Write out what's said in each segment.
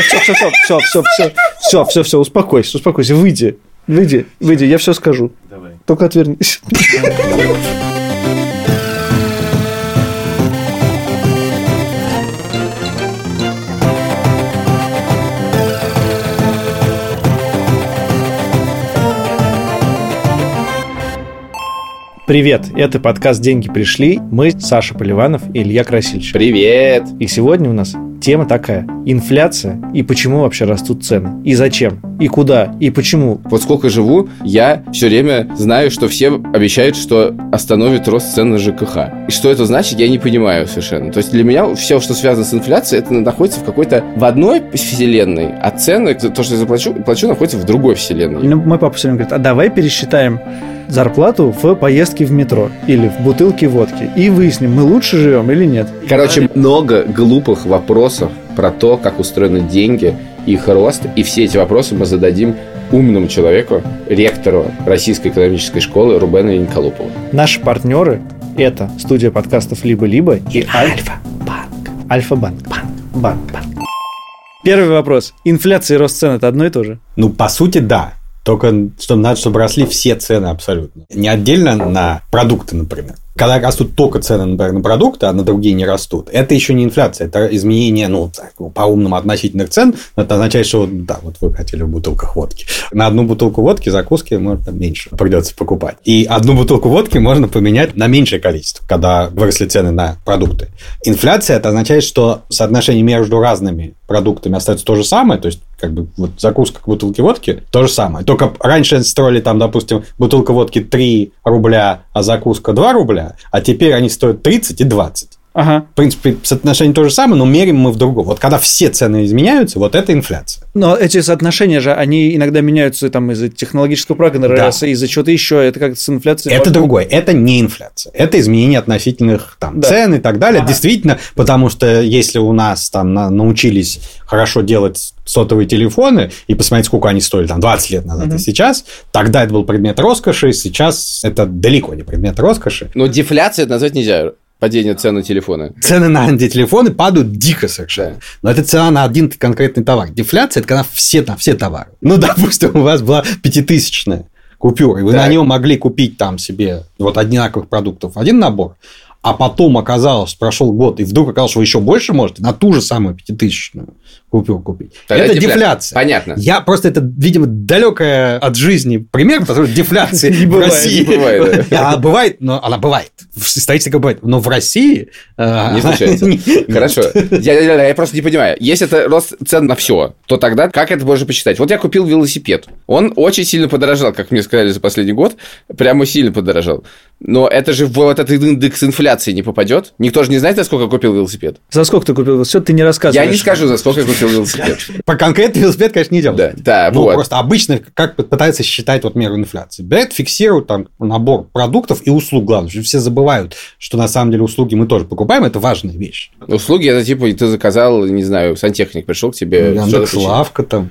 все, все, все, все, все, все, все, все, все, успокойся, успокойся, выйди, выйди, выйди, я все скажу. Давай. Только отвернись. Привет, это подкаст «Деньги пришли». Мы Саша Поливанов и Илья Красильевич. Привет! И сегодня у нас тема такая. Инфляция и почему вообще растут цены. И зачем. И куда. И почему. Вот сколько живу, я все время знаю, что все обещают, что остановит рост цен на ЖКХ. И что это значит, я не понимаю совершенно. То есть для меня все, что связано с инфляцией, это находится в какой-то в одной вселенной, а цены, то, что я заплачу, плачу, находится в другой вселенной. Ну, мой папа все время говорит, а давай пересчитаем зарплату в поездке в метро или в бутылке водки и выясним, мы лучше живем или нет. Короче, много глупых вопросов про то, как устроены деньги, их рост, и все эти вопросы мы зададим умному человеку, ректору Российской экономической школы Рубену Янкалупову. Наши партнеры – это студия подкастов «Либо-либо» и Альфа-банк. Альфа-банк. Банк. Банк. Банк. Первый вопрос. Инфляция и рост цен – это одно и то же? Ну, по сути, да. Только что надо, чтобы росли все цены абсолютно. Не отдельно на продукты, например. Когда растут только цены, например, на продукты, а на другие не растут, это еще не инфляция, это изменение, ну, так, по-умному относительных цен. Это означает, что, да, вот вы хотели в бутылках водки. На одну бутылку водки закуски можно меньше придется покупать. И одну бутылку водки можно поменять на меньшее количество, когда выросли цены на продукты. Инфляция – это означает, что соотношение между разными продуктами остается то же самое, то есть как бы вот закуска к бутылке водки то же самое. Только раньше строили там, допустим, бутылка водки 3 рубля, а закуска 2 рубля, а теперь они стоят 30 и 20. Ага. В принципе, соотношение то же самое, но меряем мы в другом. Вот когда все цены изменяются, вот это инфляция. Но эти соотношения же, они иногда меняются там из-за технологического прогресса, Да. из-за чего-то еще. Это как с инфляцией. Это другое. Это не инфляция. Это изменение относительных там, Да. цен и так далее. Ага. Действительно, потому что если у нас там на- научились хорошо делать сотовые телефоны, и посмотреть, сколько они стоили там 20 лет назад Мгм. и сейчас, тогда это был предмет роскоши, сейчас это далеко не предмет роскоши. Но дефляция это назвать нельзя. Падение цен на телефоны. Цены на антителефоны падают дико совершенно. Но это цена на один конкретный товар. Дефляция – это когда все, на все товары. Ну, допустим, у вас была пятитысячная купюра, и вы Так. на нее могли купить там себе вот одинаковых продуктов один набор, а потом оказалось, прошел год, и вдруг оказалось, что вы еще больше можете на ту же самую пятитысячную купюру купить. Тогда это дефляция. дефляция. Понятно. Я просто это, видимо, далекая от жизни пример, потому что дефляции Не в России. бывает, Она бывает, но она бывает. Исторически бывает. Но в России... э, Не случается. Хорошо. Я просто не понимаю. Если это рост цен на все, то тогда как это можно посчитать? Вот я купил велосипед. Он очень сильно подорожал, как мне сказали за последний год. Прямо сильно подорожал. Но это же в вот этот индекс инфляции не попадет. Никто же не знает, за сколько купил велосипед. За сколько ты купил велосипед, ты не Я рассказываешь. не скажу, за сколько я купил велосипед. По конкретный велосипед, конечно, не делают. Да, да, Ну, вот. просто обычно как пытаются считать вот меру инфляции. Берет, фиксируют там набор продуктов и услуг, главное. что Все забывают, что на самом деле услуги мы тоже покупаем, это важная вещь. Услуги, это типа, ты заказал, не знаю, сантехник пришел к тебе. что-то Яндекс лавка там.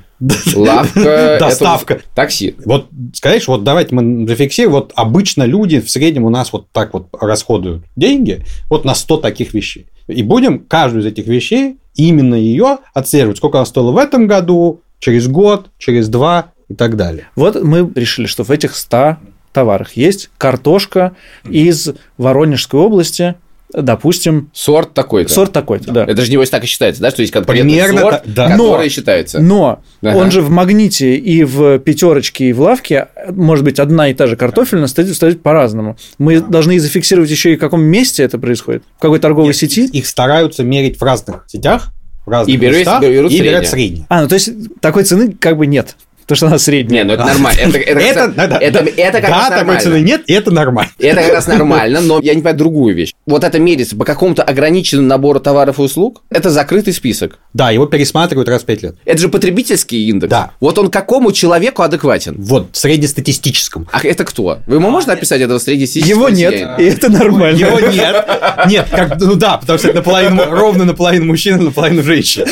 Лавка. это Доставка. Такси. Вот что вот давайте мы зафиксируем, вот обычно люди в среднем у нас вот так вот расходуют деньги вот на 100 таких вещей. И будем каждую из этих вещей, именно ее отслеживать, сколько она стоила в этом году, через год, через два и так далее. Вот мы решили, что в этих 100 товарах есть картошка из Воронежской области, допустим, Сорт такой-то. сорт такой-то, да. Это же небось так и считается, да, что есть конкретный Примерно сорт, та- да. который Но- считается. Но Ага. он же в магните и в пятерочке, и в лавке, может быть, одна и та же картофельная стоит, стоит по-разному. Мы должны зафиксировать еще и в каком месте это происходит, в какой торговой сети. Их стараются мерить в разных сетях, в разных И берут- местах, берут и берут среднее. среднее. А, ну то есть такой цены как бы нет, потому что она средняя. Не, ну это нормально. Это, это, как Это, раз- да, да, это, да. это как да, раз такой цены нет, это нормально. Это как раз нормально, но я не понимаю другую вещь. Вот это мерится по какому-то ограниченному набору товаров и услуг, это закрытый список. Да, его пересматривают раз в 5 лет. Это же потребительский индекс. Да. Вот он какому человеку адекватен? Вот, среднестатистическом. А это кто? Вы ему можно описать этого среднестатистического Его нет, и это нормально. Его нет. Нет, как, ну да, потому что это наполовину, ровно наполовину мужчин, наполовину женщин.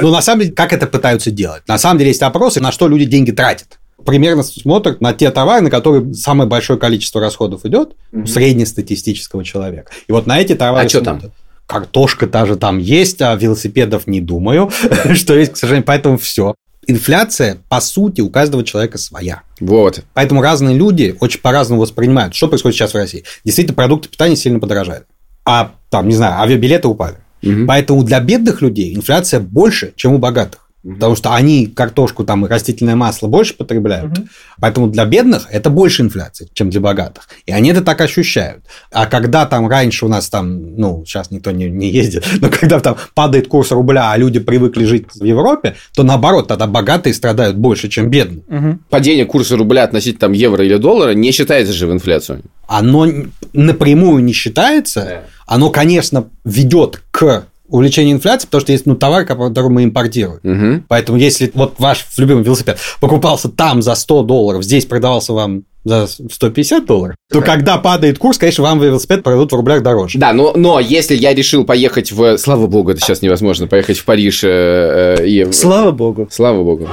Но на самом деле, как это пытаются делать? На самом деле есть опросы, на что люди деньги тратят. Примерно смотрят на те товары, на которые самое большое количество расходов идет у среднестатистического человека. И вот на эти товары А чё там? картошка та же там есть, а велосипедов не думаю, что есть, к сожалению, поэтому все. Инфляция, по сути, у каждого человека своя. Вот. Поэтому разные люди очень по-разному воспринимают, что происходит сейчас в России. Действительно, продукты питания сильно подорожают. А там, не знаю, авиабилеты упали. Мгм. Поэтому для бедных людей инфляция больше, чем у богатых. Потому что они картошку там и растительное масло больше потребляют. Поэтому для бедных это больше инфляция, чем для богатых. И они это так ощущают. А когда там раньше у нас там, ну, сейчас никто не, не ездит, но когда там падает курс рубля, а люди привыкли жить в Европе, то наоборот, тогда богатые страдают больше, чем бедные. Мгм. Падение курса рубля относительно там евро или доллара не считается же в инфляцию. Оно напрямую не считается. Оно, конечно, ведет к увеличению инфляции, потому что есть ну, товар, который мы импортируем. Мгм. Поэтому если вот ваш любимый велосипед покупался там за 100 долларов, здесь продавался вам за 150 долларов, то когда падает курс, конечно, вам велосипед продадут в рублях дороже. Да, но, но если я решил поехать в... Слава богу, это сейчас невозможно, поехать в Париж э, э, и... Слава богу. Слава богу.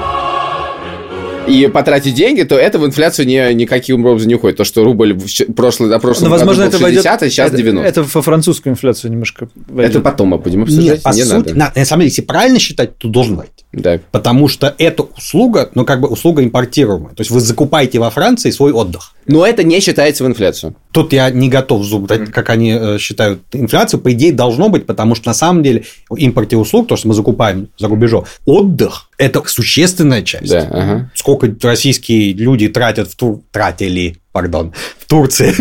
И потратить деньги, то это в инфляцию не, никаким образом не уходит. То, что рубль в прошлый, на прошлом Но, возможно, году это был 60, войдет... а сейчас это, 90. Это во французскую инфляцию немножко войдет. Это потом мы будем обсуждать, Нет, по не сути, надо. на, на самом деле, если правильно считать, то должен войти. Да. Потому что эта услуга, ну, как бы услуга импортируемая. То есть вы закупаете во Франции свой отдых. Но это не считается в инфляцию. Тут я не готов зубрать, как они э, считают инфляцию. По идее, должно быть, потому что на самом деле в импорте услуг, то, что мы закупаем за рубежом, отдых – это существенная часть. Да, ага. Сколько российские люди тратят в Тур... тратили, пардон, в Турции,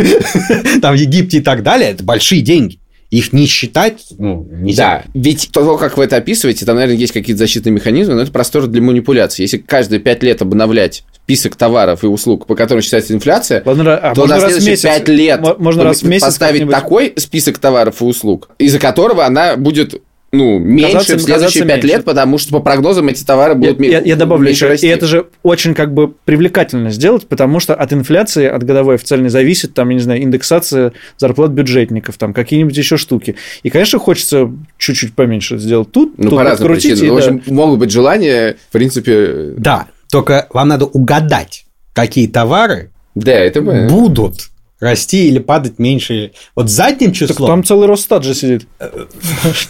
там в Египте и так далее, это большие деньги. Их не считать ну, нельзя. Да, ведь то, как вы это описываете, там, наверное, есть какие-то защитные механизмы, но это простор для манипуляции. Если каждые пять лет обновлять список товаров и услуг, по которым считается инфляция, Ладно, а то можно на следующие месяц- пять лет мо- можно раз в месяц поставить как-нибудь- такой список товаров и услуг, из-за которого она будет ну, меньше Казаться- в следующие казаться пять меньше. лет, потому что по прогнозам эти товары Я, будут ме- я- я добавлю меньше еще, расти. и это же очень как бы привлекательно сделать, потому что от инфляции, от годовой официальной зависит, там, я не знаю, индексация зарплат бюджетников, там, какие-нибудь еще штуки. И, конечно, хочется чуть-чуть поменьше сделать тут, Ну, тут по разным подкрутить, причинам. и В да. общем, могут быть желания, в принципе... Да, только вам надо угадать, какие товары Да, это мы. будут расти или падать меньше. Вот задним Так числом... там целый Росстат же сидит.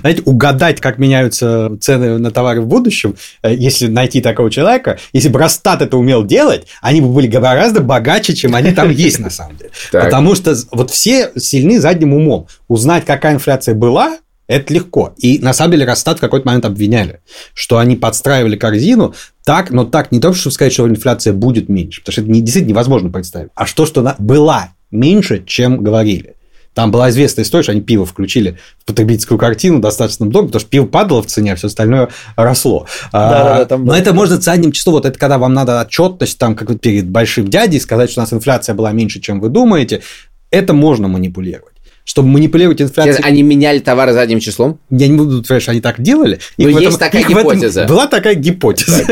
Знаете, угадать, как меняются цены на товары в будущем, э, если найти такого человека, если бы Росстат это умел делать, они бы были гораздо богаче, чем они там есть на самом деле. Так. Потому что вот все сильны задним умом. Узнать, какая инфляция была, это легко. И на самом деле Росстат в какой-то момент обвиняли, что они подстраивали корзину так, но так не то, чтобы сказать, что инфляция будет меньше, потому что это не- действительно невозможно представить, а что, что она была меньше, чем говорили. Там была известная история, что они пиво включили в потребительскую картину достаточно долго, потому что пиво падало в цене, а все остальное росло. А, Да-да-да, там но было. это можно задним числом, вот это когда вам надо отчетность там как перед большим дядей сказать, что у нас инфляция была меньше, чем вы думаете, это можно манипулировать. Чтобы манипулировать инфляцией, Они меняли товары задним числом? я не буду утверждать, что они так делали. Но Их есть такая их в этом- гипотеза. была такая гипотеза.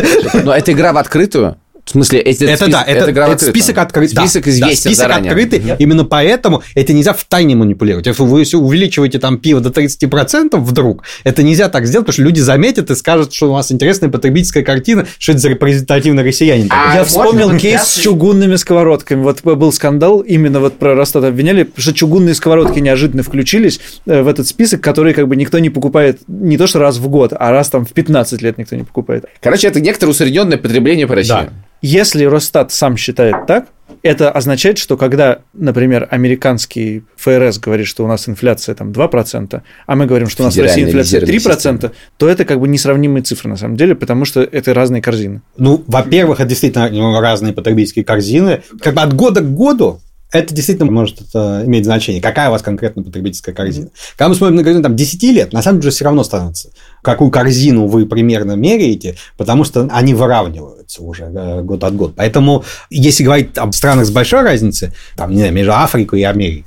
Но это игра в открытую? В смысле, эти- Это спис- да, это, это открытую. список открытый. да, Список да, известен список заранее. открытый. Именно поэтому это нельзя в тайне манипулировать. Если вы увеличиваете там пиво до 30% вдруг, это нельзя так сделать, потому что люди заметят и скажут, что у вас интересная потребительская картина, что это за репрезентативный россиянин. А Я можно вспомнил кейс сейчас- с чугунными сковородками. Вот был скандал, именно вот про Росстат обвиняли, потому что чугунные сковородки неожиданно включились э, в этот список, который как бы никто не покупает не то что раз в год, а раз там в 15 лет никто не покупает. Короче, это некоторое усредненное потребление по России. Да. Если Росстат сам считает так, это означает, что когда, например, американский ФРС говорит, что у нас инфляция там 2%, а мы говорим, что у нас в России инфляция резервная 3%, то это как бы несравнимые цифры на самом деле, потому что это разные корзины. Ну, во-первых, это действительно разные потребительские корзины. Как бы от года к году это действительно может это иметь значение. Какая у вас конкретно потребительская корзина? Когда мы смотрим на корзину там, 10 лет, на самом деле все равно становится, какую корзину вы примерно меряете, потому что они выравниваются уже э, год от года. Поэтому, если говорить об странах с большой разницей, там, не знаю, между Африкой и Америкой,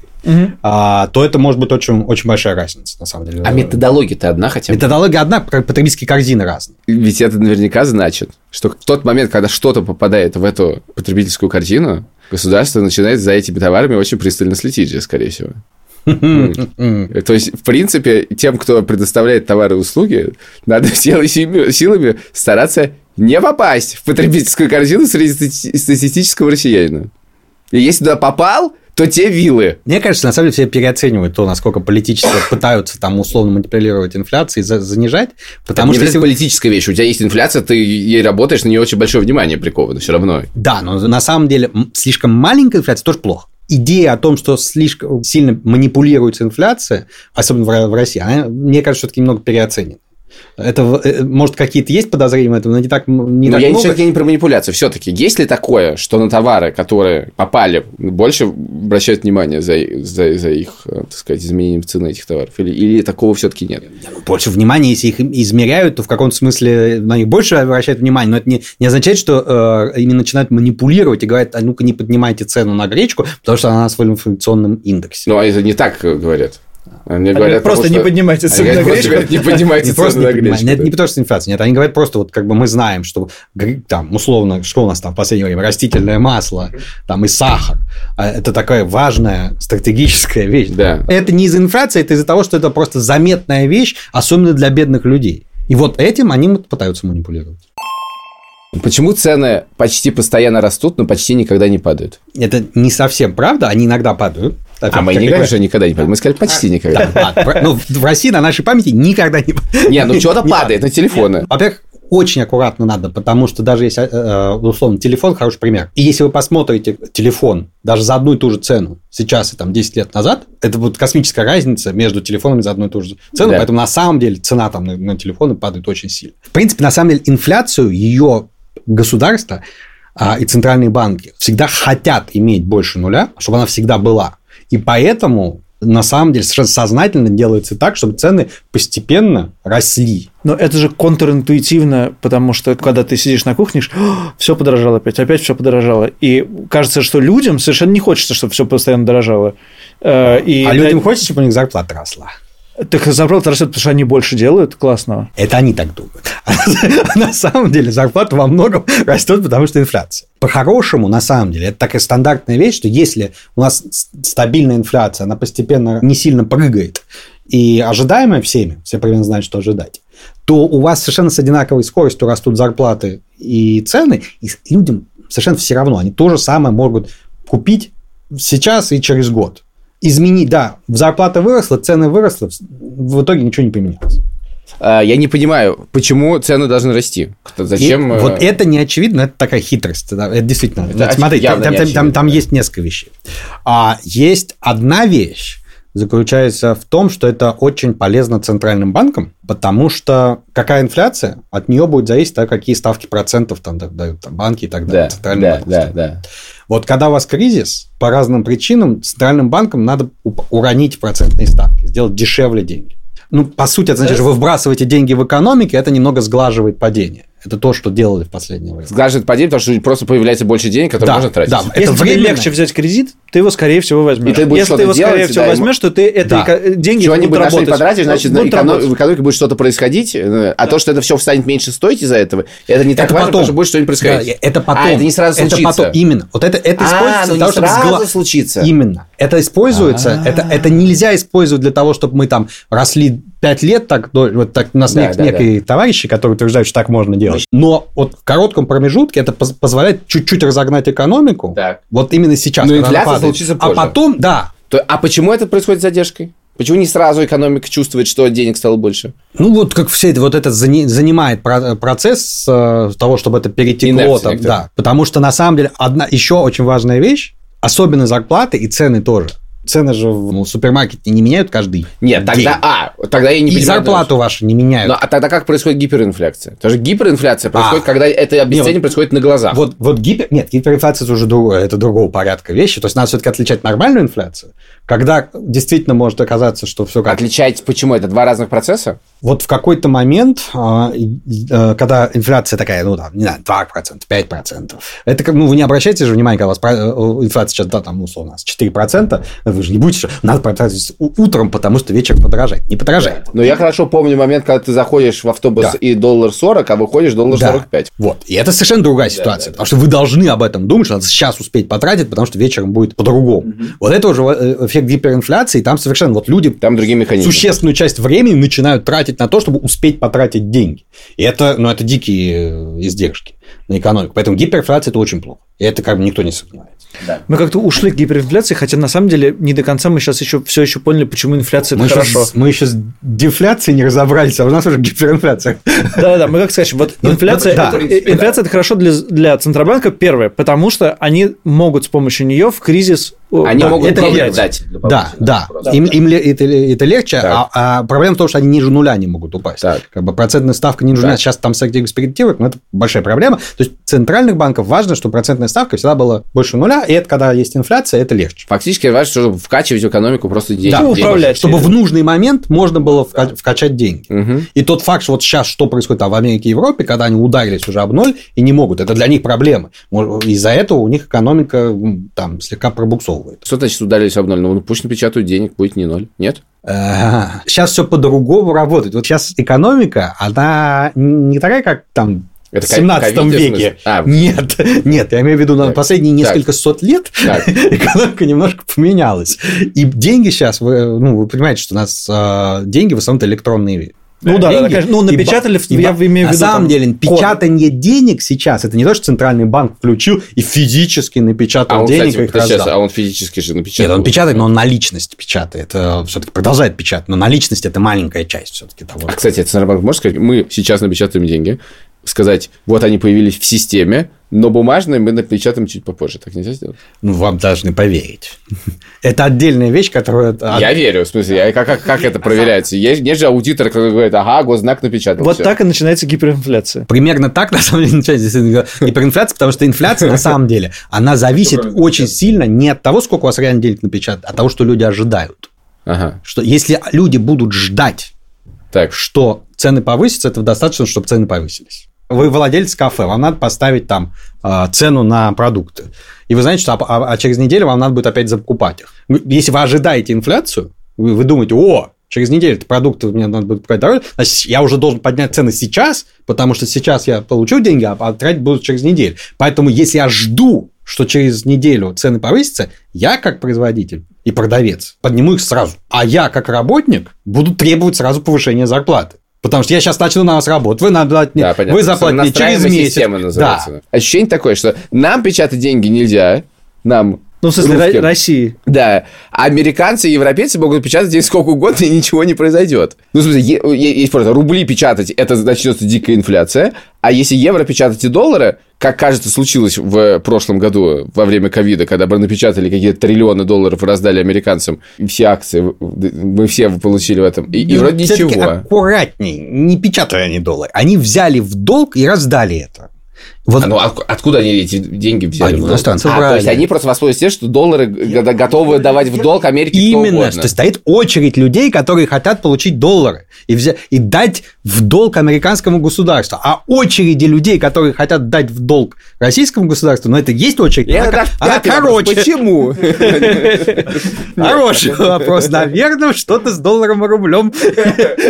а, то это может быть очень, очень большая разница, на самом деле. А методология-то одна хотя бы? Методология одна, потребительские корзины разные. Ведь это наверняка значит, что в тот момент, когда что-то попадает в эту потребительскую корзину, государство начинает за этими товарами очень пристально следить же, скорее всего. То есть, в принципе, тем, кто предоставляет товары и услуги, надо силами, силами стараться не попасть в потребительскую корзину среди стати- статистического россиянина. И если туда попал, то те вилы. Мне кажется, на самом деле все переоценивают то, насколько политически пытаются там условно манипулировать инфляцией, занижать. Потому это что если... политическая вещь. У тебя есть инфляция, ты ей работаешь, на нее очень большое внимание приковано все равно. Да, но на самом деле слишком маленькая инфляция тоже плохо идея о том, что слишком сильно манипулируется инфляция, особенно в России, она, мне кажется, все-таки немного переоценена. Это, э, может, какие-то есть подозрения в этом, но не так не Но так я много. все-таки не про манипуляцию. Все-таки есть ли такое, что на товары, которые попали, больше обращают внимание за, за, за их, э, так сказать, изменением цены этих товаров? Или, или такого все-таки нет? Больше внимания, если их измеряют, то в каком-то смысле на них больше обращают внимание. Но это не, не означает, что э, ими начинают манипулировать и говорят, а ну-ка не поднимайте цену на гречку, потому что она на своем инфляционном индексе. Ну, а это не так говорят. Мне они говорят, просто не поднимайте цены на гречку. Не поднимайте цены на гречку. Это не потому, что инфляция. Нет, они говорят просто, вот как бы мы знаем, что там, условно, что у нас там в последнее время, растительное масло, там и сахар. А это такая важная стратегическая вещь. Да. Это не из-за инфляции, это из-за того, что это просто заметная вещь, особенно для бедных людей. И вот этим они пытаются манипулировать. Почему цены почти постоянно растут, но почти никогда не падают? Это не совсем правда, они иногда падают. Опять, а мы не говорим, что никогда не падает. Мы сказали почти никогда. Да, ну, в России на нашей памяти никогда не падает. Не, ну что-то падает на телефоны. Во-первых, очень аккуратно надо, потому что даже если, э, условно, телефон хороший пример. И если вы посмотрите телефон даже за одну и ту же цену сейчас и там 10 лет назад, это будет космическая разница между телефонами за одну и ту же цену, да. поэтому на самом деле цена там на, на телефоны падает очень сильно. В принципе, на самом деле, инфляцию, ее государство а, и центральные банки всегда хотят иметь больше нуля, чтобы она всегда была. И поэтому на самом деле совершенно сознательно делается так, чтобы цены постепенно росли. Но это же контринтуитивно, потому что когда ты сидишь на кухне, все подорожало опять, опять все подорожало. И кажется, что людям совершенно не хочется, чтобы все постоянно дорожало. Э, и а людям хочется, чтобы у них зарплата росла. Так зарплата растет, потому что они больше делают классного. Это они так думают. А на самом деле зарплата во многом растет, потому что инфляция. По-хорошему, на самом деле, это такая стандартная вещь, что если у нас стабильная инфляция, она постепенно не сильно прыгает, и ожидаемая всеми, все примерно знают, что ожидать, то у вас совершенно с одинаковой скоростью растут зарплаты и цены, и людям совершенно все равно. Они то же самое могут купить сейчас и через год изменить, да, зарплата выросла, цены выросли, в итоге ничего не поменялось. А, я не понимаю, почему цены должны расти? Зачем? И вот э, это не очевидно, это такая хитрость. Это действительно. Это, вот, смотри, там, там, там, там есть несколько вещей. А есть одна вещь, заключается в том, что это очень полезно центральным банкам, потому что какая инфляция, от нее будет зависеть, а какие ставки процентов там дают там, банки и так далее. Да, да, да, да. Вот когда у вас кризис, по разным причинам центральным банкам надо уронить процентные ставки, сделать дешевле деньги. Ну, по сути, это значит, что вы вбрасываете деньги в экономике, это немного сглаживает падение. Это то, что делали в последнее время. Сглаживает падение, потому что просто появляется больше денег, которые да, можно тратить. Да, Если это тебе легче взять кредит, ты его, скорее всего, возьмешь. И ты будешь Если ты его, скорее всего, да, возьмешь, то ты это да. деньги Что-нибудь будут работать. потратишь, значит, будут эконом... в экономике будет что-то происходить, э, а да. то, что это все станет меньше стоить из-за этого, это не так это важно, потом. потому что будет что-нибудь происходить. Да, это потом. А, это не сразу это случится. Потом. Именно. Вот это, это а, используется ну для того, чтобы сразу случится. Именно. Это используется, это, это нельзя использовать для того, чтобы мы там росли пять лет так, вот так у нас да, нек- да, некие да. товарищи, которые утверждают, что так можно делать. Но вот в коротком промежутке это позволяет чуть-чуть разогнать экономику. Так. Вот именно сейчас. Но инфляция случится позже. А потом, да. То, а почему это происходит с задержкой? Почему не сразу экономика чувствует, что денег стало больше? Ну, вот как все это, вот это занимает процесс э, того, чтобы это перетекло. Там, да, потому что на самом деле одна еще очень важная вещь, особенно зарплаты и цены тоже цены же в ну, супермаркете не меняют каждый Нет, день. тогда, а, тогда я не И понимаю, зарплату вашу не меняют. Но, а тогда как происходит гиперинфляция? Потому что гиперинфляция происходит, а, когда это обесценение нет, происходит на глазах. Вот, вот гипер... Нет, гиперинфляция это уже другое, это другого порядка вещи. То есть, надо все-таки отличать нормальную инфляцию, когда действительно может оказаться, что все как... Отличать почему? Это два разных процесса? Вот в какой-то момент, а, э, когда инфляция такая, ну, там, не знаю, 2%, 5%, это как, ну, вы не обращаете же внимания, когда у вас э, инфляция сейчас, да, там, условно, у нас 4%, вы же не будете, надо потратить утром, потому что вечер подорожает. Не подорожает. Но я хорошо помню момент, когда ты заходишь в автобус да. и доллар 40, а выходишь доллар да. 45. Вот. И это совершенно другая ситуация, да, да, потому что вы должны об этом думать, что надо сейчас успеть потратить, потому что вечером будет по-другому. Угу. Вот это уже э, эффект гиперинфляции, там совершенно вот люди... Там другие механизмы. Существенную часть времени начинают тратить тратить на то, чтобы успеть потратить деньги. И это, ну, это дикие э, издержки на экономику. Поэтому гиперинфляция – это очень плохо. И это как бы никто не сомневается. Да. Мы как-то ушли к гиперинфляции, хотя на самом деле не до конца мы сейчас еще все еще поняли, почему инфляция мы это сейчас, хорошо. Мы еще с дефляцией не разобрались, а у нас уже гиперинфляция. Да-да, мы как сказать, вот Ну, инфляция, да. это, инфляция это хорошо для, для Центробанка, первое, потому что они могут с помощью нее в кризис Они да, могут это влиять. дать. Да, да. Да. Им, им это, это легче, Так. а, а проблема в том, что они ниже нуля не могут упасть. Так. Как бы процентная ставка ниже нуля. Так. Сейчас там всякие экспериментируют, но это большая проблема. То есть центральных банков важно, чтобы процентная ставка всегда была больше нуля, и это когда есть инфляция, это легче. Фактически важно, чтобы вкачивать в экономику просто деньги. Да, деньги. управлять. Чтобы в нужный момент можно было вка- вкачать деньги. Мгм. И тот факт, что вот сейчас что происходит там в Америке и Европе, когда они ударились уже об ноль и не могут, это для них проблема. Из-за этого у них экономика там слегка пробуксовывает. Что значит ударились об ноль? Ну, пусть напечатают денег, будет не ноль. Нет? Сейчас все по-другому работает. Вот сейчас экономика, она не такая, как там Это в 17 ковид, в веке. А. Нет, нет, я имею в виду на Так. последние Так. несколько сот лет Так. экономика немножко поменялась. И деньги сейчас, вы, ну, вы понимаете, что у нас э, деньги в основном электронные Ну да, да, деньги. конечно. Ну, И напечатали, и я ба- имею в На виду, самом там, деле, код. печатание денег сейчас, это не то, что центральный банк включил и физически напечатал А он, денег и кстати, их подожди, а он физически же напечатал. Нет, он печатает, но он наличность печатает. Все-таки продолжает печатать, но наличность это маленькая часть все-таки того. А, кстати, Центробанк может сказать, мы сейчас напечатаем деньги, сказать, вот они появились в системе, но бумажные мы напечатаем чуть попозже. Так нельзя сделать? Ну, вам должны поверить. Это отдельная вещь, которая... Я верю, в смысле, я- как, как, как это проверяется? Есть, же аудитора, который говорит, ага, госзнак напечатал. Вот так и начинается гиперинфляция. Примерно так, на самом деле, начинается гиперинфляция, потому что инфляция, на самом деле, она зависит очень сильно не от того, сколько у вас реально денег напечатают, а от того, что люди ожидают. Ага, Что если люди будут ждать, так, что цены повысятся, этого достаточно, чтобы цены повысились. Вы владелец кафе, вам надо поставить там э, цену на продукты. И вы знаете, что а, а- а через неделю вам надо будет опять закупать их. Вы- Если вы ожидаете инфляцию, вы, вы думаете, о, через неделю продукты мне надо будет покупать дороже, значит, я уже должен поднять цены сейчас, потому что сейчас я получу деньги, а а тратить буду через неделю. Поэтому если я жду, что через неделю цены повысятся, я как производитель и продавец подниму их сразу. А я как работник буду требовать сразу повышения зарплаты. Потому что я сейчас начну на вас работать, вы, надо, да, вы заплатите через месяц. Да. Ощущение такое, что нам печатать деньги нельзя, нам Ну, в смысле, русским. Ро- России. Да, а американцы и европейцы могут печатать деньги сколько угодно, и ничего не произойдет. Ну, в смысле, е- е- есть просто рубли печатать, это начнется дикая инфляция, а если евро печатать и доллары, как, кажется, случилось в прошлом году во время ковида, когда бы напечатали какие-то триллионы долларов и раздали американцам, и все акции, мы все получили в этом, и, и вроде Всё-таки ничего. аккуратней, не печатали они доллары. Они взяли в долг и раздали это. Вот А ну от- откуда они эти деньги взяли? Они в у долг? иностранцев а, то есть они просто воспользовались тем, что доллары готовы давать в долг Америке Именно, что стоит очередь людей, которые хотят получить доллары и, взя- и дать в долг американскому государству. А очереди людей, которые хотят дать в долг российскому государству, ну это есть очередь, Я она, даже она короче. Почему? Хороший вопрос. Наверное, что-то с долларом и рублем.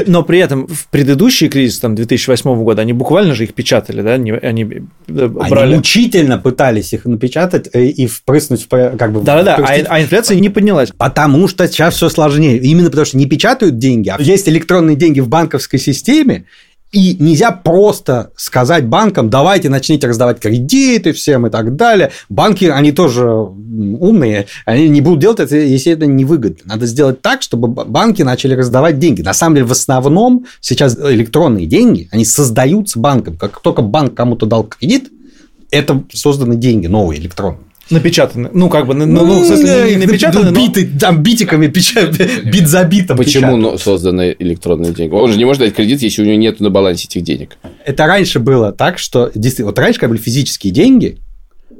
Но при этом в предыдущий кризис, там, 2008 года, они буквально же их печатали, да? Они, они э, Они брали... мучительно пытались их напечатать э, и впрыснуть как бы... Да-да-да, а, а инфляция не поднялась. Потому что сейчас все сложнее. Именно потому что не печатают деньги, а есть электронные деньги в банковской системе, и нельзя просто сказать банкам, давайте начните раздавать кредиты всем и так далее. Банки, они тоже умные, они не будут делать это, если это невыгодно. Надо сделать так, чтобы банки начали раздавать деньги. На самом деле, в основном сейчас электронные деньги, они создаются банком. Как только банк кому-то дал кредит, это созданы деньги новые, электронные. Напечатаны. Ну, как бы, ну, ну, в смысле, не, не напечатаны, но... биты, там битиками печатают, бит за битом Почему печатают. созданы электронные деньги? Он же не может дать кредит, если у него нет на балансе этих денег. Это раньше было так, что действительно, вот раньше, когда были физические деньги,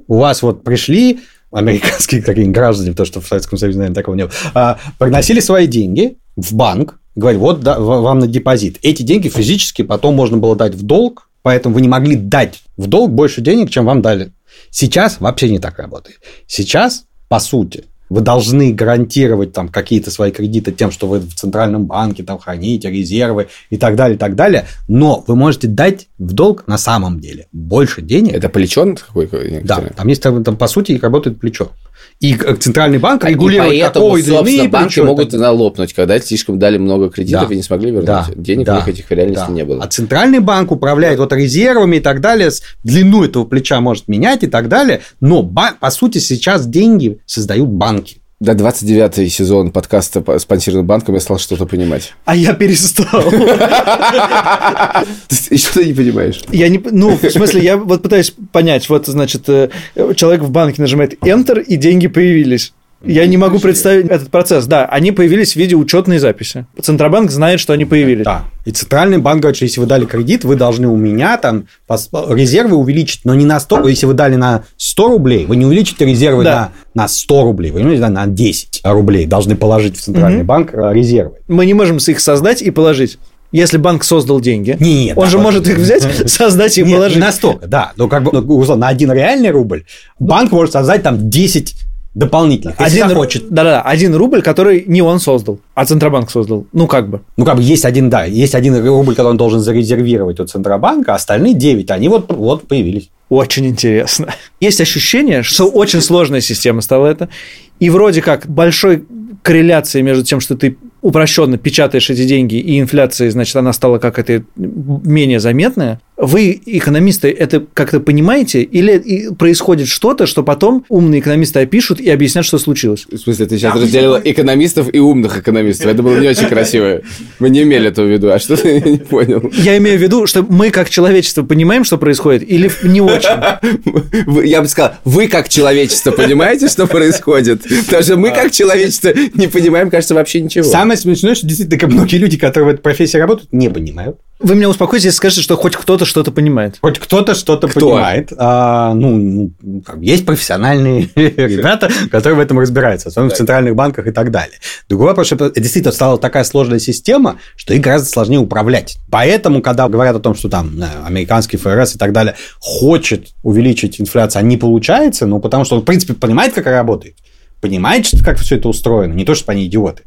у вас вот пришли американские какие-нибудь граждане, потому что в Советском Союзе, наверное, такого не было, а, приносили свои деньги в банк, говорили, вот да, вам на депозит. Эти деньги физически потом можно было дать в долг, поэтому вы не могли дать в долг больше денег, чем вам дали. Сейчас вообще не так работает. Сейчас, по сути, Вы должны гарантировать там какие-то свои кредиты тем, что вы в центральном банке там храните резервы и так далее, и так далее. Но вы можете дать в долг на самом деле больше денег. Это плечо какой Да, там есть там, по сути работает плечо. И центральный банк А, и регулирует, поэтому, какой собственно, банки плечо и могут так далее. лопнуть, когда слишком дали много кредитов Да. и не смогли вернуть. Да, Денег да, у них этих в реальности да. не было. А центральный банк управляет вот резервами и так далее, длину этого плеча может менять и так далее. Но, по сути, сейчас деньги создают банки. До 29 сезон подкаста по- спонсированным банком я стал что-то понимать. А я перестал. И что ты не понимаешь? Я не... Ну, в смысле, я вот пытаюсь понять. Вот, значит, э, человек в банке нажимает Enter, и деньги появились. Я не могу представить этот процесс. Да, они появились в виде учетной записи. Центробанк знает, что они появились. Да. И центральный банк говорит, что если вы дали кредит, вы должны у меня там резервы увеличить, но не на 100, если вы дали на 100 рублей, вы не увеличите резервы Да. на, на 100 рублей, вы увеличите на 10 рублей, должны положить в центральный Мгм. банк э, резервы. Мы не можем их создать и положить. Если банк создал деньги, Нет, он да, же вот- может их взять, создать и положить. не настолько, да. Но как бы ну, условно, на один реальный рубль банк может создать там 10 дополнительных, если Один, захочет. да-да, один рубль, который не он создал, а Центробанк создал. Ну, как бы. Ну, как бы есть один, да, есть один рубль, который он должен зарезервировать у Центробанка, а остальные 9, они вот, вот появились. Очень интересно. Есть ощущение, что очень сложная система стала это. И вроде как большой корреляции между тем, что ты упрощенно печатаешь эти деньги, и инфляция, значит, она стала как-то менее заметная. Вы, экономисты, это как-то понимаете? Или происходит что-то, что потом умные экономисты опишут и объяснят, что случилось? В смысле, ты сейчас Да, разделила мы- экономистов и умных экономистов. Это было не очень красиво. Мы не имели этого в виду. А что ты не понял? Я имею в виду, что мы как человечество понимаем, что происходит, или не очень? Вы- Я бы сказал, вы как человечество понимаете, что происходит? Потому что мы как человечество не понимаем, кажется, вообще ничего. Самое смешное, что действительно как многие люди, которые в этой профессии работают, не понимают. Вы меня успокоите, если скажете, что хоть кто-то что-то понимает. Хоть кто-то что-то Кто? понимает. А, ну, ну, есть профессиональные ребята, которые в этом разбираются, особенно в центральных банках и так далее. Другой вопрос, что действительно стала такая сложная система, что их гораздо сложнее управлять. Поэтому, когда говорят о том, что там знаю, американский ФРС и так далее хочет увеличить инфляцию, а не получается, ну, потому что он, в принципе, понимает, как она работает, понимает, что, как все это устроено, не то, что они идиоты.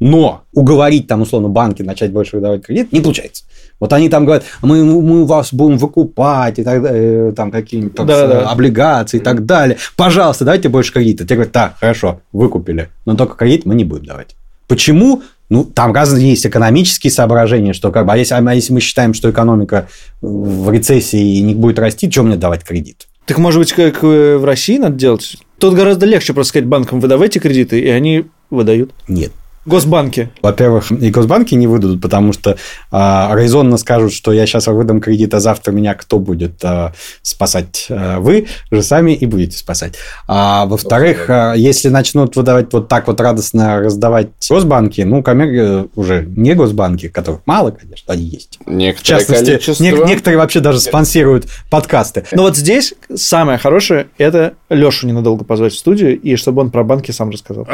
Но уговорить там, условно, банки начать больше выдавать кредит не получается. Вот они там говорят, мы, мы вас будем выкупать, и так далее, там какие-нибудь там, Да-да. э, облигации и так далее. Пожалуйста, дайте больше кредита. Те говорят, так, хорошо, выкупили, но только кредит мы не будем давать. Почему? Ну, там разные есть экономические соображения, что как бы, а если, а если мы считаем, что экономика в рецессии и не будет расти, что мне давать кредит? Так, может быть, как э, в России надо делать? Тут гораздо легче просто сказать банкам, выдавайте кредиты, и они выдают. Нет. Госбанки. Во-первых, и госбанки не выдадут, потому что а, резонно скажут, что я сейчас выдам кредит, а завтра меня кто будет а, спасать? А, вы же сами и будете спасать. А во-вторых, а, если начнут выдавать вот так вот радостно раздавать госбанки, ну, коммер... уже не госбанки, которых мало, конечно, они есть. В Некоторое частности, количество. нек- некоторые вообще даже спонсируют подкасты. Но вот здесь самое хорошее – это Лешу ненадолго позвать в студию, и чтобы он про банки сам рассказал.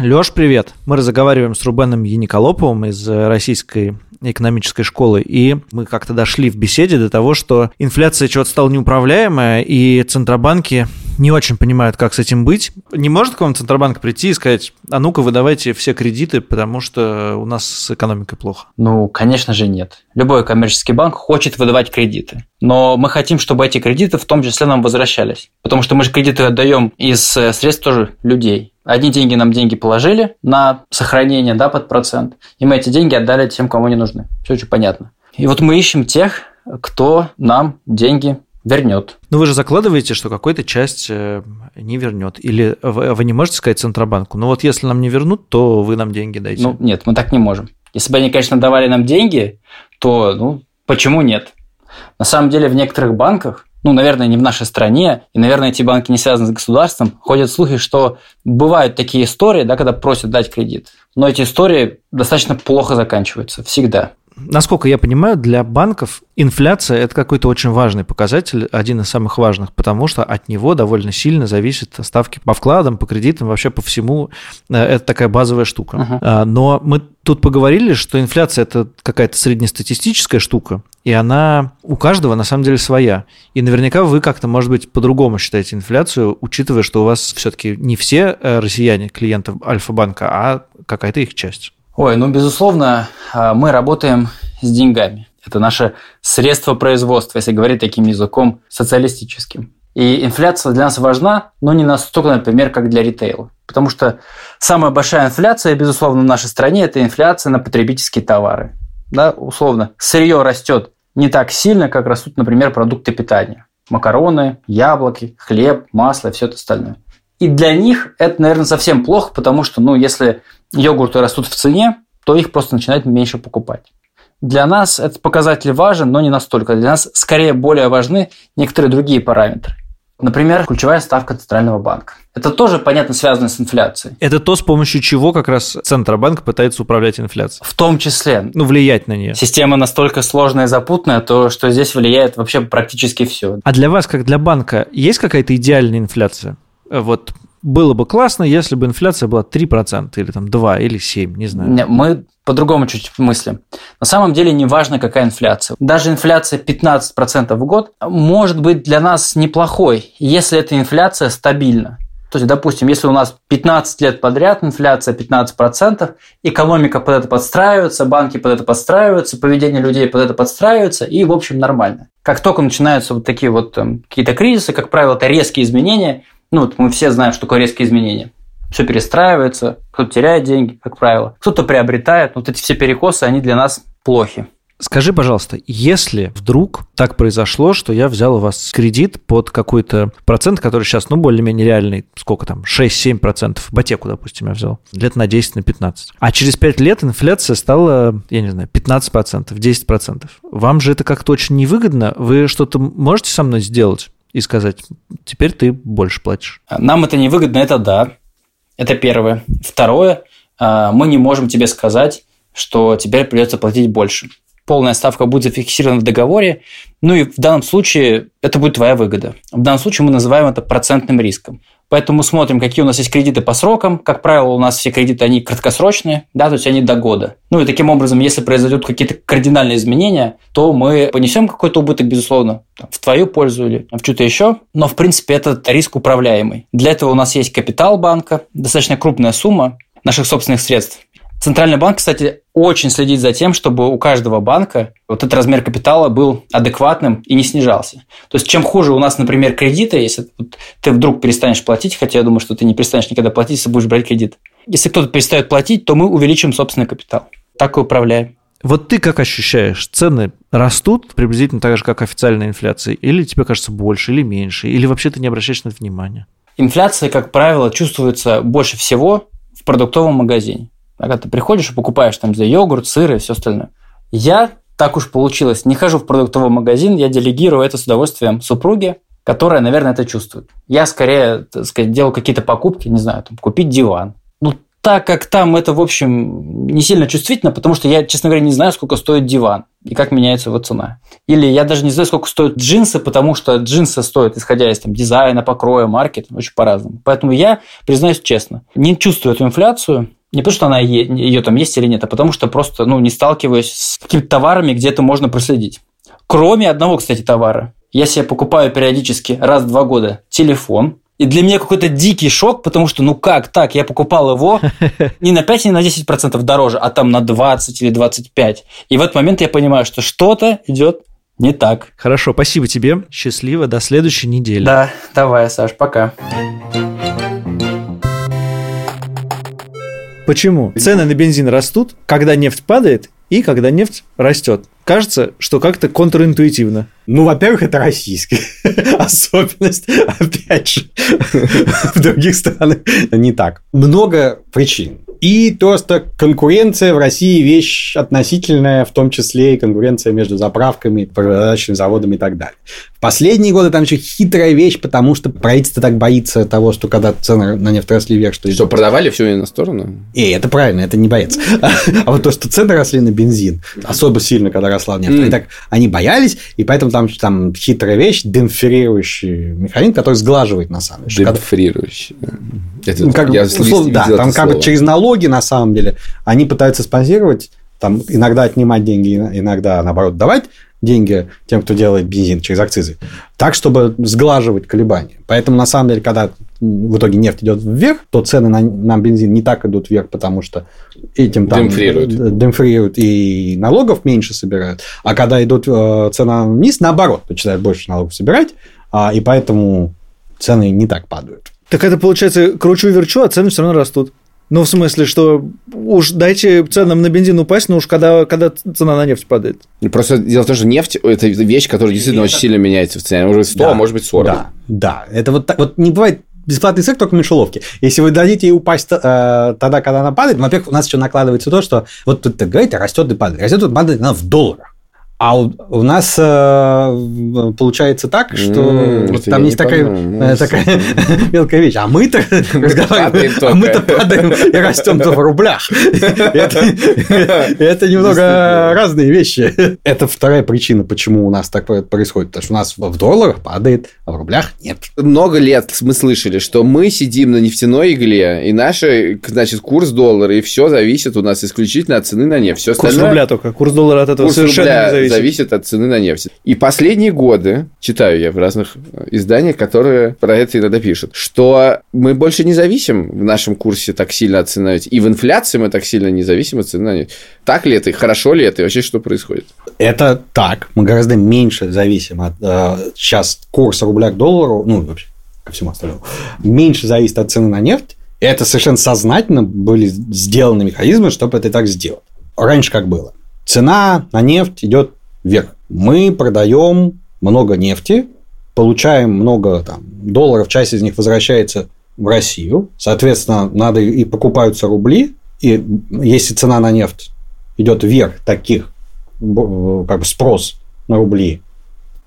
Леш, привет. Мы разговариваем с Рубеном Яниколоповым из э, Российской экономической школы, и мы как-то дошли в беседе до того, что инфляция чего-то стала неуправляемая, и центробанки не очень понимают, как с этим быть. Не может к вам Центробанк прийти и сказать, а ну-ка, вы давайте все кредиты, потому что у нас с экономикой плохо. Ну, конечно же, нет. Любой коммерческий банк хочет выдавать кредиты. Но мы хотим, чтобы эти кредиты в том числе нам возвращались. Потому что мы же кредиты отдаем из э, средств тоже людей. Одни деньги нам деньги положили на сохранение да, под процент, и мы эти деньги отдали тем, кому они нужны. Все очень понятно. И вот мы ищем тех, кто нам деньги вернет. Но вы же закладываете, что какая-то часть э, не вернет. Или вы, вы не можете сказать Центробанку, ну вот если нам не вернут, то вы нам деньги дайте. Ну, нет, мы так не можем. Если бы они, конечно, давали нам деньги, то, ну, почему нет? На самом деле в некоторых банках, ну, наверное, не в нашей стране, и, наверное, эти банки не связаны с государством, ходят слухи, что бывают такие истории, да, когда просят дать кредит. Но эти истории достаточно плохо заканчиваются, всегда. Насколько я понимаю, для банков инфляция – это какой-то очень важный показатель, один из самых важных, потому что от него довольно сильно зависят ставки по вкладам, по кредитам, вообще по всему. Э, Это такая базовая штука. А, Но мы тут поговорили, что инфляция – это какая-то среднестатистическая штука, и она у каждого на самом деле своя. И наверняка вы как-то, может быть, по-другому считаете инфляцию, учитывая, что у вас все-таки не все э, россияне клиенты Альфа-банка, а какая-то их часть. Ой, ну, безусловно, а, мы работаем с деньгами. Это наше средство производства, если говорить таким языком социалистическим. И инфляция для нас важна, но не настолько, например, как для ритейла. Потому что самая большая инфляция, безусловно, в нашей стране – это инфляция на потребительские товары. Да, условно, сырье растет не так сильно, как растут, например, продукты питания. Макароны, яблоки, хлеб, масло все это остальное. И для них это, наверное, совсем плохо, потому что, ну, если йогурты растут в цене, то их просто начинают меньше покупать. Для нас этот показатель важен, но не настолько. Для нас скорее более важны некоторые другие параметры. Например, ключевая ставка Центрального банка. Это тоже, понятно, связано с инфляцией. Это то, с помощью чего как раз Центробанк пытается управлять инфляцией. В том числе. Ну, влиять на нее. Система настолько сложная и запутанная, то что здесь влияет вообще практически все. А для вас, как для банка, есть какая-то идеальная инфляция? Вот было бы классно, если бы инфляция была 3% или там 2 или 7, не знаю. Не, мы по-другому чуть мыслим. На самом деле не важно, какая инфляция. Даже инфляция 15% в год может быть для нас неплохой, если эта инфляция стабильна. То есть, допустим, если у нас 15 лет подряд инфляция 15%, экономика под это подстраивается, банки под это подстраиваются, поведение людей под это подстраивается, и, в общем, нормально. Как только начинаются вот такие вот там, какие-то кризисы, как правило, это резкие изменения – ну, вот мы все знаем, что такое резкие изменения. Все перестраивается, кто-то теряет деньги, как правило, кто-то приобретает. Вот эти все перекосы, они для нас плохи. Скажи, пожалуйста, если вдруг так произошло, что я взял у вас кредит под какой-то процент, который сейчас, ну, более-менее реальный, сколько там, 6-7%, ипотеку, допустим, я взял, лет на 10, на 15. А через 5 лет инфляция стала, я не знаю, 15%, 10%. Вам же это как-то очень невыгодно. Вы что-то можете со мной сделать? И сказать, теперь ты больше платишь. Нам это невыгодно, это да. Это первое. Второе, а, мы не можем тебе сказать, что теперь придется платить больше. Полная ставка будет зафиксирована в договоре, ну и в данном случае это будет твоя выгода. В данном случае мы называем это процентным риском. Поэтому смотрим, какие у нас есть кредиты по срокам. Как правило, у нас все кредиты, они краткосрочные, да, то есть они до года. Ну и таким образом, если произойдут какие-то кардинальные изменения, то мы понесем какой-то убыток, безусловно, в твою пользу или в что-то еще. Но, в принципе, этот риск управляемый. Для этого у нас есть капитал банка, достаточно крупная сумма наших собственных средств. Центральный банк, кстати, очень следит за тем, чтобы у каждого банка вот этот размер капитала был адекватным и не снижался. То есть, чем хуже у нас, например, кредиты, если ты вдруг перестанешь платить, хотя я думаю, что ты не перестанешь никогда платить, если будешь брать кредит. Если кто-то перестает платить, то мы увеличим собственный капитал. Так и управляем. Вот ты как ощущаешь, цены растут приблизительно так же, как официальная инфляция? Или тебе кажется больше, или меньше? Или вообще ты не обращаешь на это внимания? Инфляция, как правило, чувствуется больше всего в продуктовом магазине. Когда ты приходишь и покупаешь там за йогурт, сыр и все остальное. Я, так уж получилось, не хожу в продуктовый магазин, я делегирую это с удовольствием супруге, которая, наверное, это чувствует. Я скорее, так сказать, делал какие-то покупки, не знаю, там, купить диван. Ну, так как там это, в общем, не сильно чувствительно, потому что я, честно говоря, не знаю, сколько стоит диван и как меняется его цена. Или я даже не знаю, сколько стоят джинсы, потому что джинсы стоят, исходя из там, дизайна, покроя, маркет, очень по-разному. Поэтому я, признаюсь честно, не чувствую эту инфляцию, не то, что она ее там есть или нет, а потому что просто ну, не сталкиваюсь с какими-то товарами, где это можно проследить. Кроме одного, кстати, товара. Я себе покупаю периодически раз в два года телефон, и для меня какой-то дикий шок, потому что, ну как так, я покупал его не на 5, не на 10% дороже, а там на 20 или 25. И в этот момент я понимаю, что что-то идет не так. Хорошо, спасибо тебе. Счастливо, до следующей недели. Да, давай, Саш, пока. Почему? Цены на бензин растут, когда нефть падает и когда нефть растет. Кажется, что как-то контринтуитивно. Ну, во-первых, это российская особенность. Опять же, в других странах не так. Много причин. И просто конкуренция в России вещь относительная, в том числе и конкуренция между заправками, продачными заводами и так далее. Последние годы там еще хитрая вещь, потому что правительство так боится того, что когда цены на нефть росли вверх, что... Что, продавали все на сторону? И это правильно, это не боец. А вот то, что цены росли на бензин, особо сильно, когда росла нефть, они, так, они боялись, и поэтому там, там хитрая вещь, демпферирующий механизм, который сглаживает на самом деле. Демпферирующий. Это, ну, как, я условно, да, там как бы через налоги, на самом деле, они пытаются спонсировать, там иногда отнимать деньги, иногда, наоборот, давать, деньги тем, кто делает бензин через акцизы, так, чтобы сглаживать колебания. Поэтому, на самом деле, когда в итоге нефть идет вверх, то цены на, на бензин не так идут вверх, потому что этим там демпфрируют. демпфрируют и налогов меньше собирают. А когда идут э, цена вниз, наоборот, начинают больше налогов собирать, а, и поэтому цены не так падают. Так это получается кручу-верчу, а цены все равно растут. Ну, в смысле, что уж дайте ценам на бензин упасть, но уж когда, когда цена на нефть падает. Просто дело в том, что нефть – это вещь, которая действительно очень сильно меняется в цене. Может быть 100, Да. а может быть 40. Да, да. Это вот так. Вот не бывает бесплатный сыр только в мышеловке. Если вы дадите ей упасть э, тогда, когда она падает, во-первых, у нас еще накладывается то, что вот тут говорите, растет и падает. Растет и падает она в долларах. А у, у нас э, получается так, что вот это там есть такая, понял. э, такая мелкая вещь. А мы-то разговариваем, Падаем а мы-то падаем и растем в рублях. Это немного разные вещи. Это вторая причина, почему у нас так происходит. Потому что у нас в долларах падает, а в рублях нет. Много лет мы слышали, что мы сидим на нефтяной игле, и наш, значит, курс доллара, и все зависит у нас исключительно от цены на нефть. Все Курс рубля только. Курс доллара от этого совершенно не зависит. Зависит от цены на нефть. И последние годы, читаю я в разных э, изданиях, которые про это иногда пишут, что мы больше не зависим в нашем курсе так сильно от цены на нефть. И в инфляции мы так сильно не зависим от цены на нефть. Так ли это? и Хорошо ли это? И вообще что происходит? Это так. Мы гораздо меньше зависим от э, сейчас курса рубля к доллару, ну, вообще ко всему остальному, меньше зависит от цены на нефть. Это совершенно сознательно были сделаны механизмы, чтобы это так сделать. Раньше как было? Цена на нефть идет вверх. Мы продаем много нефти, получаем много там, долларов, часть из них возвращается в Россию. Соответственно, надо и покупаются рубли. И если цена на нефть идет вверх, таких как бы спрос на рубли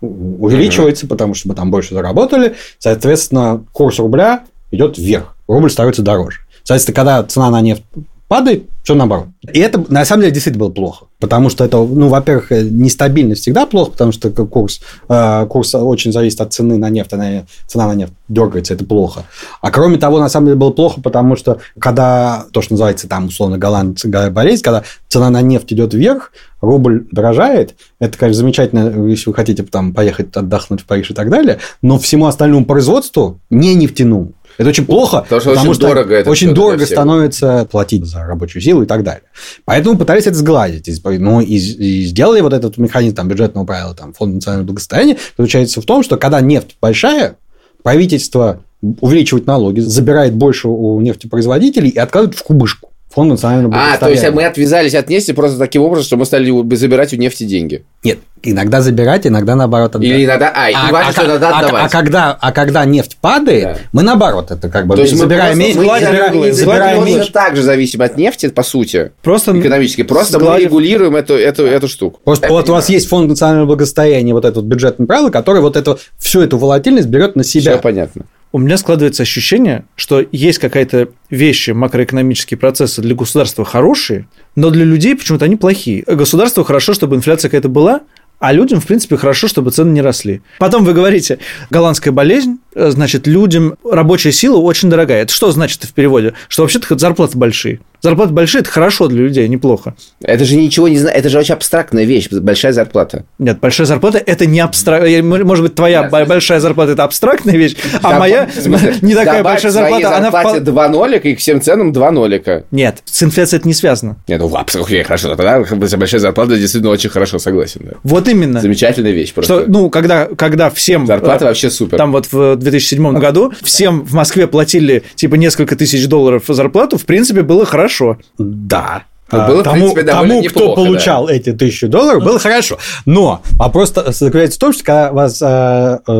увеличивается, потому что мы там больше заработали. Соответственно, курс рубля идет вверх. Рубль становится дороже. Соответственно, когда цена на нефть падает, все наоборот. И это, на самом деле, действительно было плохо. Потому что это, ну, во-первых, нестабильность всегда плохо, потому что курс, э, курс очень зависит от цены на нефть, она, цена на нефть дергается, это плохо. А кроме того, на самом деле, было плохо, потому что когда, то, что называется там, условно, голландская болезнь, когда цена на нефть идет вверх, рубль дорожает, это, конечно, замечательно, если вы хотите там поехать отдохнуть в Париж и так далее, но всему остальному производству, не нефтяному, это очень плохо, Потому что очень дорого это очень дорого становится платить за рабочую силу и так далее. Поэтому пытались это сгладить. Ну, и, и сделали вот этот механизм там, бюджетного правила там, Фонда национального благосостояния, заключается в том, что когда нефть большая, правительство увеличивает налоги, забирает больше у нефтепроизводителей и откладывает в кубышку. Фонд национального А, то благосостояния. есть мы отвязались от нефти просто таким образом, что мы стали забирать у нефти деньги. Нет, иногда забирать, иногда наоборот отдать. Или иногда... А, и А, важно, а что иногда а- отдавать. а когда, а когда нефть падает, Да. мы наоборот это как бы То есть мы забираем просто- меньше, мы забираем гладим точно меньше. так же зависим от нефти, по сути, Просто экономически. Просто мы сгладив- регулируем эту, эту, эту штуку. Просто вот у вас есть фонд национального благосостояния, вот этот бюджетный правило, который вот эту, всю эту волатильность берет на себя. Все понятно. У меня складывается ощущение, что есть какая-то вещи, макроэкономические процессы для государства хорошие, но для людей почему-то они плохие. Государству хорошо, чтобы инфляция какая-то была, а людям, в принципе, хорошо, чтобы цены не росли. Потом вы говорите, голландская болезнь, э, значит, людям рабочая сила очень дорогая. Это что значит в переводе? Что вообще-то зарплаты большие. Зарплаты большие – это хорошо для людей, неплохо. Это же ничего не знаю. Это же очень абстрактная вещь. Большая зарплата. Нет, большая зарплата – это не абстрактная. Может быть, твоя Да, большая зарплата – это абстрактная вещь, а Доб- моя смысле, не такая большая зарплата. Она зарплате впол- два нолика и к всем ценам два нолика. Нет, с инфляцией это не связано. Не, ну окей, хорошо. Тогда большая зарплата действительно очень хорошо, согласен. Да. Вот именно. Замечательная вещь просто. Что, ну, когда, когда всем... Зарплата э, вообще супер. Там вот в 2007 году всем в Москве платили типа несколько тысяч долларов зарплату, в принципе, было хорошо. Да. Ну, А, было, в тому, принципе, довольно тому, кто неплохо, получал эти тысячу долларов, было хорошо. Но вопрос заключается в том, что когда у вас э, э,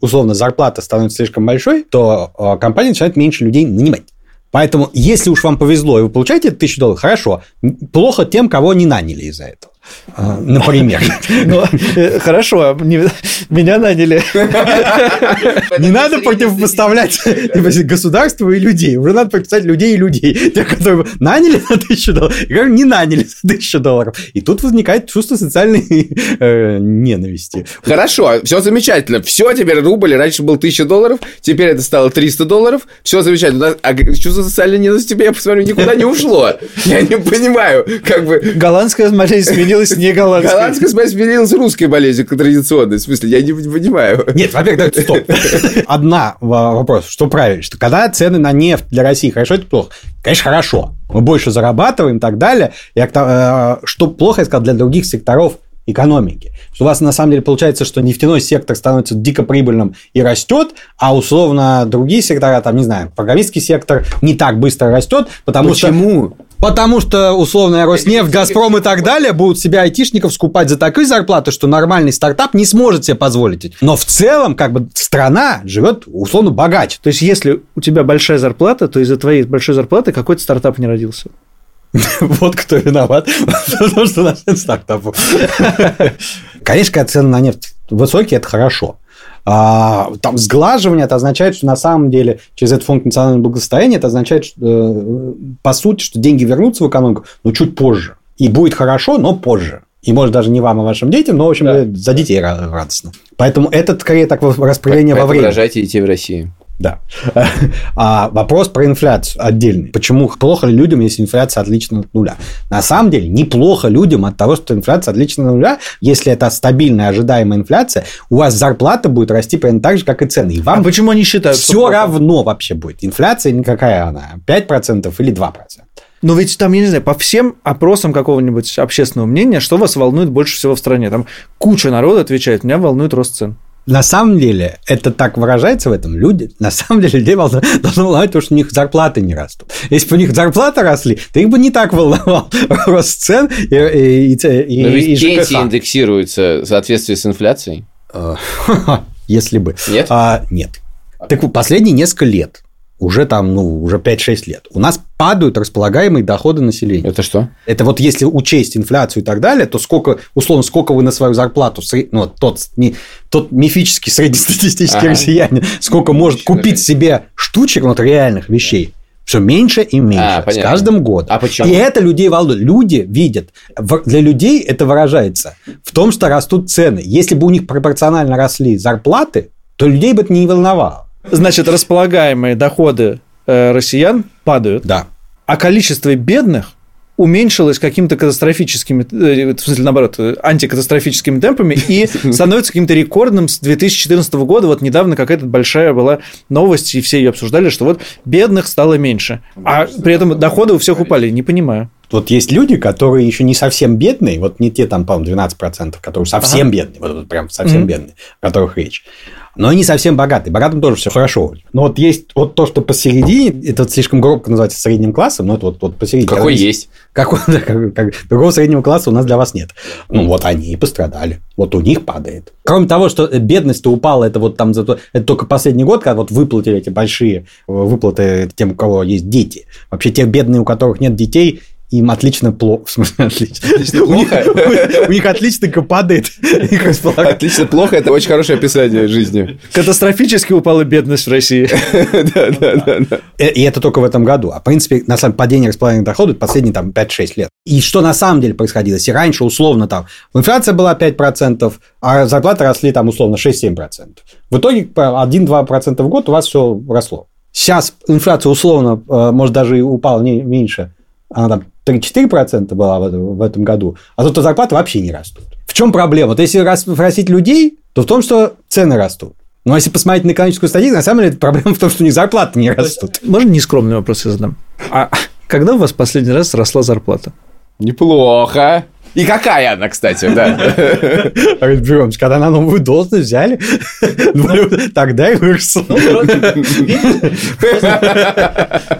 условно зарплата становится слишком большой, то э, компания начинает меньше людей нанимать. Поэтому, если уж вам повезло, и вы получаете тысячу долларов, хорошо. Плохо тем, кого не наняли из-за этого. Э, Например. Ну, э, хорошо, не- меня наняли. Не надо противопоставлять государству и людей. Уже надо противопоставлять людей и людей. Тех, которые наняли на тысячу долларов, и не наняли за тысячу долларов. И тут возникает чувство социальной э, ненависти. Хорошо, все замечательно. Все, теперь рубль раньше был 1000 долларов, теперь это стало 300 долларов. Все замечательно. А чувство социальной ненависти, я посмотрю, никуда не ушло. Я не понимаю, как бы... Голландская болезнь сменилась сменилась не голландская. Голландская смерть сменилась русской болезнью традиционной. В смысле, я не понимаю. Нет, во-первых, да, стоп. Одна вопрос, что правильно, что когда цены на нефть для России хорошо, это плохо? Конечно, хорошо. Мы больше зарабатываем и так далее. Я, э, что плохо, я сказал, для других секторов экономики. Что у вас на самом деле получается, что нефтяной сектор становится дико прибыльным и растет, а условно другие сектора, там, не знаю, программистский сектор не так быстро растет, потому что... Почему? Потому что, условно, Роснефть, Газпром и так далее будут себе айтишников скупать за такие зарплаты, что нормальный стартап не сможет себе позволить. Но в целом, как бы, страна живет, условно, богаче. То есть, если у тебя большая зарплата, то из-за твоей большой зарплаты какой-то стартап не родился. Вот кто виноват, потому что у нас нет стартапов. Конечно, когда цены на нефть высокие, это хорошо. А, там сглаживание, это означает, что на самом деле через этот фонд национального благосостояния, это означает, что, э, по сути, что деньги вернутся в экономику, но чуть позже. И будет хорошо, но позже. И может даже не вам, а вашим детям, но, в общем, Да. за детей ра- радостно. Поэтому это скорее так распределение во Поэтому времени. рожайте детей в России. Да. А вопрос про инфляцию отдельный. Почему плохо людям, если инфляция отлична от нуля? На самом деле, неплохо людям от того, что инфляция отлична от нуля. Если это стабильная ожидаемая инфляция, у вас зарплата будет расти примерно так же, как и цены. И А вам почему они считают? что все плохо? равно вообще будет. Инфляция никакая она. 5% или 2%. Но ведь там, я не знаю, по всем опросам какого-нибудь общественного мнения, что вас волнует больше всего в стране? Там куча народа отвечает, меня волнует рост цен. На самом деле, это так выражается в этом. Люди, на самом деле, людей волну- должно волновать, потому что у них зарплаты не растут. Если бы у них зарплаты росли, то их бы не так волновал рост цен и, и, и, и- Но и ведь ЖКХ. пенсии индексируются в соответствии с инфляцией. Э, Если бы. Нет? А, нет. Так последние несколько лет, уже там, ну, уже 5-6 лет, у нас падают располагаемые доходы населения. Это что? Это вот если учесть инфляцию и так далее, то сколько, условно, сколько вы на свою зарплату, ну, тот, ми- тот мифический среднестатистический Ага. россиянин, сколько может купить да. себе штучек, вот реальных вещей, все меньше и меньше А, с понятно. каждым годом. А почему? И это людей волнует. Люди видят. Для людей это выражается в том, что растут цены. Если бы у них пропорционально росли зарплаты, то людей бы это не волновало. Значит, располагаемые доходы э, россиян падают, Да. а количество бедных уменьшилось каким-то катастрофическими, э, в смысле, наоборот, антикатастрофическими темпами и становится каким-то рекордным с 2014 года. Вот недавно какая-то большая была новость, и все ее обсуждали, что вот бедных стало меньше, а при этом доходы у всех упали. Не понимаю. Вот есть люди, которые еще не совсем бедные, вот не те там, по-моему, 12%, которые совсем бедные, вот, вот прям совсем Мгм. бедные, о которых речь. Но они совсем богатые. Богатым тоже все хорошо. Но вот есть вот то, что посередине, это слишком громко называется средним классом, но это вот, вот посередине. Какой Когда есть? Какой, да, как- как- другого среднего класса у нас для вас нет. Ну, вот они и пострадали. Вот у них падает. Кроме того, что бедность-то упала, это вот там зато, это только последний год, когда вот выплатили эти большие э, выплаты тем, у кого есть дети. Вообще, те бедные, у которых нет детей, им отлично плохо. В смысле, отлично. Отлично У них-? У них отличненько падает. Отлично, плохо, это очень хорошее описание жизни. Катастрофически упала бедность в России. Да, да, да. Э, И это только в этом году. А в принципе, на самом падение располагаемых доходов последние там 5-6 лет. И что на самом деле происходило? Если раньше условно там инфляция была 5%, а зарплаты росли там условно 6-7%. В итоге по 1-2% в год у вас все росло. Сейчас инфляция условно, э, может, даже и упала не меньше, она там 3-4% была в этом, в этом году, а тут зарплаты вообще не растут. В чем проблема? Вот если спросить людей, то в том, что цены растут. Но если посмотреть на экономическую статистику, на самом деле проблема в том, что у них зарплаты не растут. Можно нескромный вопрос я задам? А когда у вас последний раз росла зарплата? Неплохо. И какая она, кстати, да. Говорит, Беремович, когда на новую должность взяли, тогда и выросла.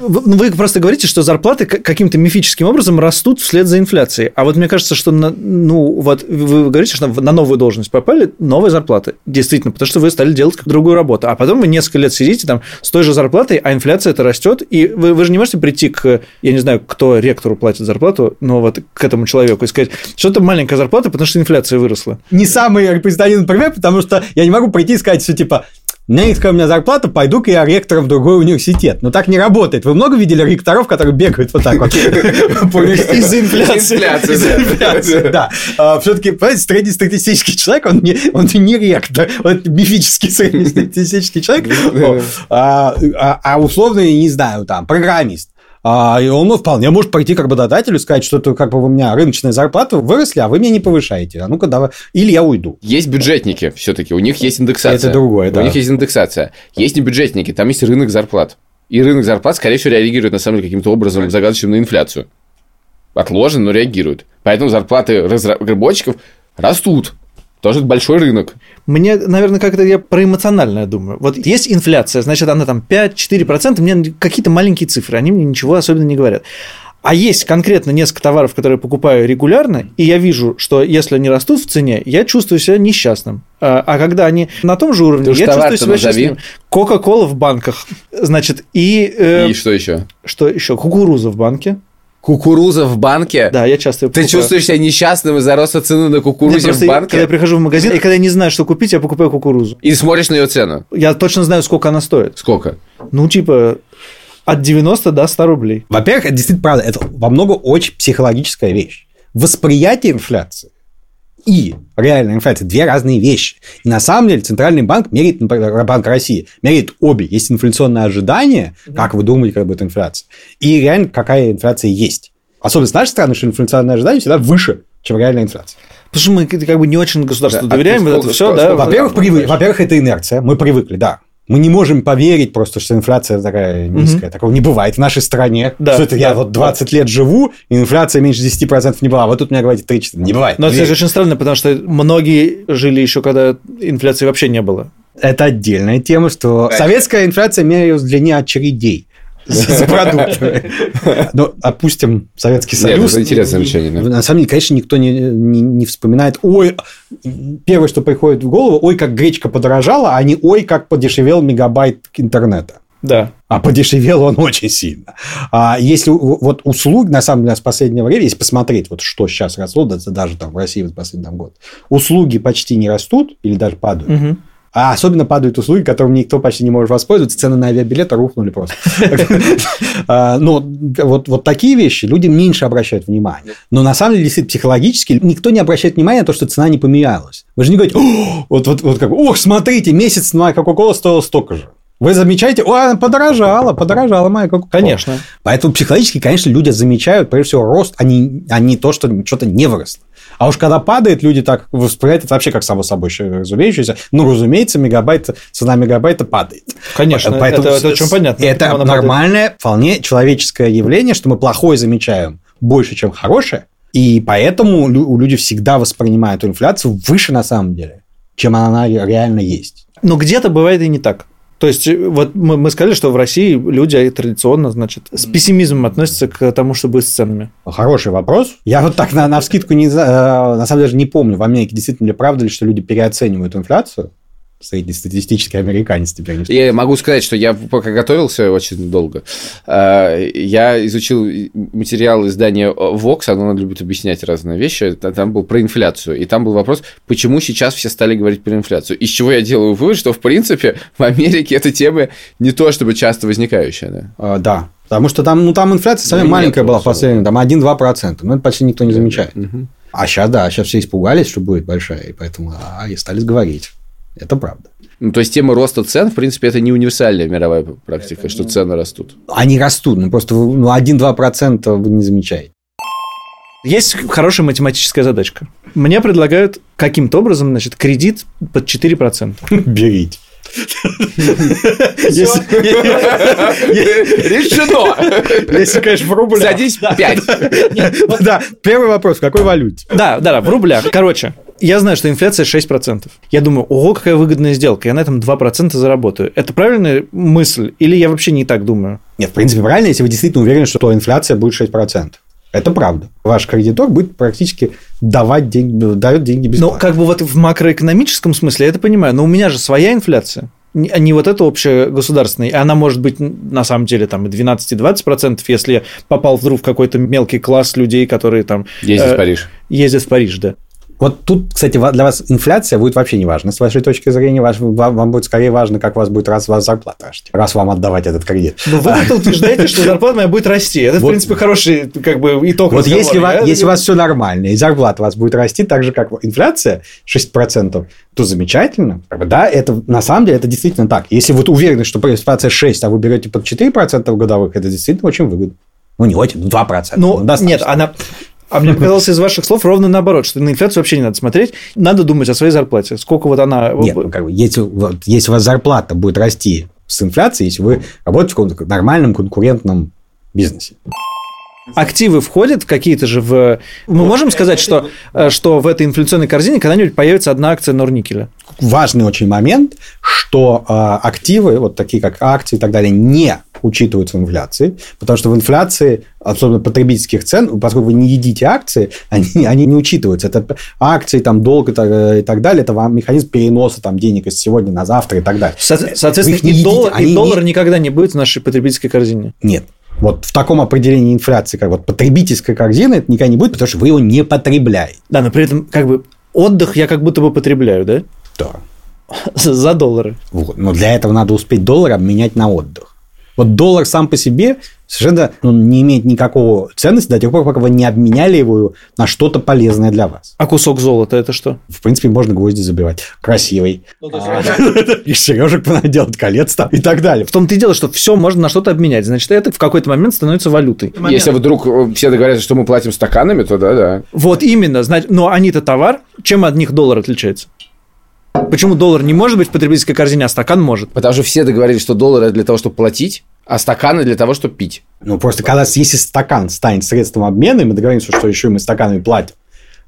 Вы ну, вы просто говорите, что зарплаты каким-то мифическим образом растут вслед за инфляцией. А вот мне кажется, что ну, вот вы говорите, что на новую должность попали новые зарплаты. Действительно, потому что вы стали делать другую работу. А потом вы несколько лет сидите там с той же зарплатой, а инфляция это растет. И вы, вы же не можете прийти к, я не знаю, кто ректору платит зарплату, но вот к этому человеку и сказать, что это маленькая зарплата, потому что инфляция выросла. Не самый репрезентативный пример, потому что я не могу прийти и сказать, что типа, у меня низкая у меня зарплата, пойду-ка я ректором в другой университет. Но так не работает. Вы много видели ректоров, которые бегают вот так вот? Из-за инфляции. Да. инфляции, да. Все-таки, понимаете, среднестатистический человек, он не, он не ректор, он мифический среднестатистический человек, а, а- а условно, не знаю, там, программист. А, и он вполне может пойти к работодателю и сказать, что это как бы у меня рыночная зарплата выросли, а вы меня не повышаете. А ну-ка давай. Или я уйду. Есть бюджетники все-таки, у них есть индексация. Это другое, да. У них есть индексация. Есть не бюджетники, там есть рынок зарплат. И рынок зарплат, скорее всего, реагирует на самом деле каким-то образом загадочным на инфляцию. Отложен, но реагирует. Поэтому зарплаты разработчиков растут. Тоже большой рынок. Мне, наверное, как-то я про эмоциональное думаю. Вот есть инфляция, значит, она там 5-4%, мне какие-то маленькие цифры, они мне ничего особенно не говорят. А есть конкретно несколько товаров, которые я покупаю регулярно, и я вижу, что если они растут в цене, я чувствую себя несчастным. А, а когда они на том же уровне, Ты я чувствую себя назови. счастливым. Кока-кола в банках, значит, и, э, И что еще? что еще? Кукуруза в банке. Кукуруза в банке? Да, я часто Ты покупаю. чувствуешь себя несчастным из-за роста цены на кукурузе просто в банке? когда я прихожу в магазин, и когда я не знаю, что купить, я покупаю кукурузу. И смотришь на ее цену. Я точно знаю, сколько она стоит. Сколько? Ну, типа, от 90 до 100 рублей. Во-первых, это действительно правда. Это во много очень психологическая вещь. Восприятие инфляции и реальная инфляция – две разные вещи. И на самом деле Центральный банк меряет, например, Банк России, меряет обе. Есть инфляционное ожидание, как вы думаете, как будет инфляция, и реально какая инфляция есть. Особенность нашей страны, что инфляционное ожидание всегда выше, чем реальная инфляция. Потому что мы как бы не очень государству Да, а доверяем, сколько- это все, сколько- да. Во-первых, да, привы- во-первых, это инерция. Мы привыкли, да. Мы не можем поверить просто, что инфляция такая низкая. Такого не бывает в нашей стране. Да, что это я да, вот 20 лет живу, и инфляция меньше 10% не была. А вот тут мне говорите 3-4. Не бывает. Но это, Верь. кстати, очень странно, потому что многие жили еще, когда инфляции вообще не было. Это отдельная тема, что советская инфляция мерилась в длине очередей за за продуктами. Ну, опустим Советский Союз. это интересное замечание. На самом деле, конечно, никто не, вспоминает, ой, первое, что приходит в голову, ой, как гречка подорожала, а не ой, как подешевел мегабайт интернета. Да. А подешевел он очень сильно. А если вот услуги, на самом деле, с последнего времени, если посмотреть, вот что сейчас росло, да, даже там в России в последний год, услуги почти не растут или даже падают. А особенно падают услуги, которыми никто почти не может воспользоваться. Цены на авиабилеты рухнули просто. А, Но вот, вот такие вещи люди меньше обращают внимание. Но на самом деле, действительно, психологически никто не обращает внимания на то, что цена не поменялась. Вы же не говорите, «О, вот, вот, вот как, ох, смотрите, месяц моя Кока-Кола стоила столько же. Вы замечаете, о, она подорожала, подорожала моя Кока-Кола. Конечно. Поэтому психологически, конечно, люди замечают, прежде всего, рост, а не, а не то, что что-то не выросло. А уж когда падает, люди так воспринимают это вообще как само собой разумеющееся. Ну, разумеется, мегабайт, цена мегабайта падает. Конечно, Поэтому это, это очень понятно. Это она падает. нормальное, вполне человеческое явление, что мы плохое замечаем больше, чем хорошее. И поэтому лю- люди всегда воспринимают инфляцию выше на самом деле, чем она реально есть. Но где-то бывает и не так. То есть, э, вот мы, мы сказали, что в России люди традиционно, значит, с пессимизмом относятся к тому, что будет с ценами. Хороший вопрос. Я вот так на, на вскидку не, э, на самом деле не помню, в Америке действительно ли правда ли, что люди переоценивают инфляцию. Среднестатистический американец теперь Я могу сказать, что я пока готовился очень долго, э, я изучил материал издания Vox, оно любит объяснять разные вещи, Та- там был про инфляцию, и там был вопрос, почему сейчас все стали говорить про инфляцию. Из чего я делаю вывод, что, в принципе, в Америке эта тема не то чтобы часто возникающая. Да? А, да. Потому что там, ну, там инфляция самая Ну, маленькая была в последнем, там 1-2%. Ну, это почти никто не замечает. Мгм. А сейчас, да, сейчас все испугались, что будет большая, и поэтому а, и стали говорить. Это правда. Ну, то есть тема роста цен, в принципе, это не универсальная мировая практика, что цены растут. Они растут, ну, просто ну, 1-2% вы не замечаете. Есть хорошая математическая задачка. Мне предлагают каким-то образом, значит, кредит под 4%. Берите. Решено! Если, конечно, в рублях. Садись пять. Да, первый вопрос, в какой валюте? Да, да, да, в рублях. Короче, я знаю, что инфляция 6%. Я думаю, ого, какая выгодная сделка, я на этом 2% заработаю. Это правильная мысль? Или я вообще не так думаю? Нет, в принципе, правильно, если вы действительно уверены, что инфляция будет 6%. Это правда. Ваш кредитор будет практически давать деньги, дает деньги Ну, бесплатно. как бы вот в макроэкономическом смысле я это понимаю, но у меня же своя инфляция. Не а не вот эта общая государственная, и она может быть на самом деле там и 12-20%, если я попал вдруг в какой-то мелкий класс людей, которые там Ездить э, в Париж. ездят в Париж, да. Вот тут, кстати, для вас инфляция будет вообще не важна. С вашей точки зрения, ваш- вам, вам будет скорее важно, как у вас будет раз вас зарплата расти, раз вам отдавать этот кредит. Но вы это утверждаете, что зарплата моя будет расти. Это, в принципе, хороший как бы итог Вот если, у вас все нормально, и зарплата у вас будет расти так же, как инфляция 6%, то замечательно. Да, это на самом деле это действительно так. Если вы уверены, что инфляция 6, а вы берете под 4% годовых, это действительно очень выгодно. Ну, не очень, ну, 2%. Ну, достаточно. нет, она... А мне показалось из ваших слов ровно наоборот, что на инфляцию вообще не надо смотреть, надо думать о своей зарплате. Сколько вот она... Нет, ну, как бы, если, вот, если у вас зарплата будет расти с инфляцией, если вы работаете в каком-то нормальном конкурентном бизнесе. Активы входят какие-то же в... Мы можем сказать, что, э, что в этой инфляционной корзине когда-нибудь появится одна акция Норникеля? Важный очень момент, что э, активы, вот такие как акции и так далее, не учитываются в инфляции, потому что в инфляции, особенно потребительских цен, поскольку вы не едите акции, они, они не учитываются. Это акции, там, долг и так, и так далее, это вам механизм переноса там, денег из сегодня на завтра и так далее. Со- Соответственно, не и, едите, доллар, они и не- доллар никогда не будет в нашей потребительской корзине. Нет. Вот в таком определении инфляции, как вот потребительская корзина, это никогда не будет, потому что вы его не потребляете. Да, но при этом как бы отдых я как будто бы потребляю, да? Да. За доллары. Вот. Но для этого надо успеть доллар обменять на отдых. Вот доллар сам по себе совершенно ну, не имеет никакого ценности до тех пор, пока вы не обменяли его на что-то полезное для вас. А кусок золота это что? В принципе, можно гвозди забивать. Красивый. И сережек понаделать, колец там и так далее. В том-то и дело, что все можно на что-то обменять. Значит, это в какой-то момент становится валютой. Если вдруг э, все договорятся, что мы платим стаканами, то да, да. Вот именно. Но они-то товар. Чем от них доллар отличается? Почему доллар не может быть в потребительской корзине, а стакан может? Потому что все договорились, что доллары для того, чтобы платить, а стаканы для того, чтобы пить. Ну, просто когда, если стакан станет средством обмена, и мы договоримся, что еще и мы стаканами платим,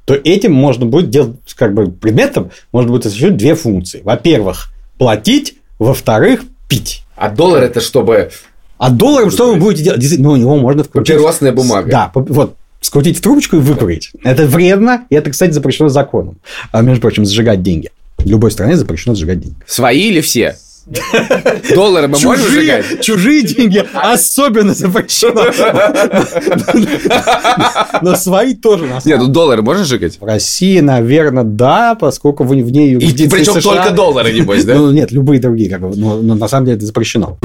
то этим можно будет делать, как бы, предметом можно будет осуществить две функции. Во-первых, платить, во-вторых, пить. А доллар это чтобы... А долларом что вы будете делать? Действительно, ну, его можно вкрутить. Папиросная бумага. Да, вот скрутить в трубочку и выкурить. Это вредно, и это, кстати, запрещено законом. А, между прочим, сжигать деньги. В любой стране запрещено сжигать деньги. Свои или все? Доллары мы можем сжигать? чужие деньги особенно запрещено. Но свои тоже на Нет, ну доллары можно сжигать? В России, наверное, да, поскольку в, ней И причем только доллары, небось, да? Ну, нет, любые другие, как бы, но, но на самом деле это запрещено.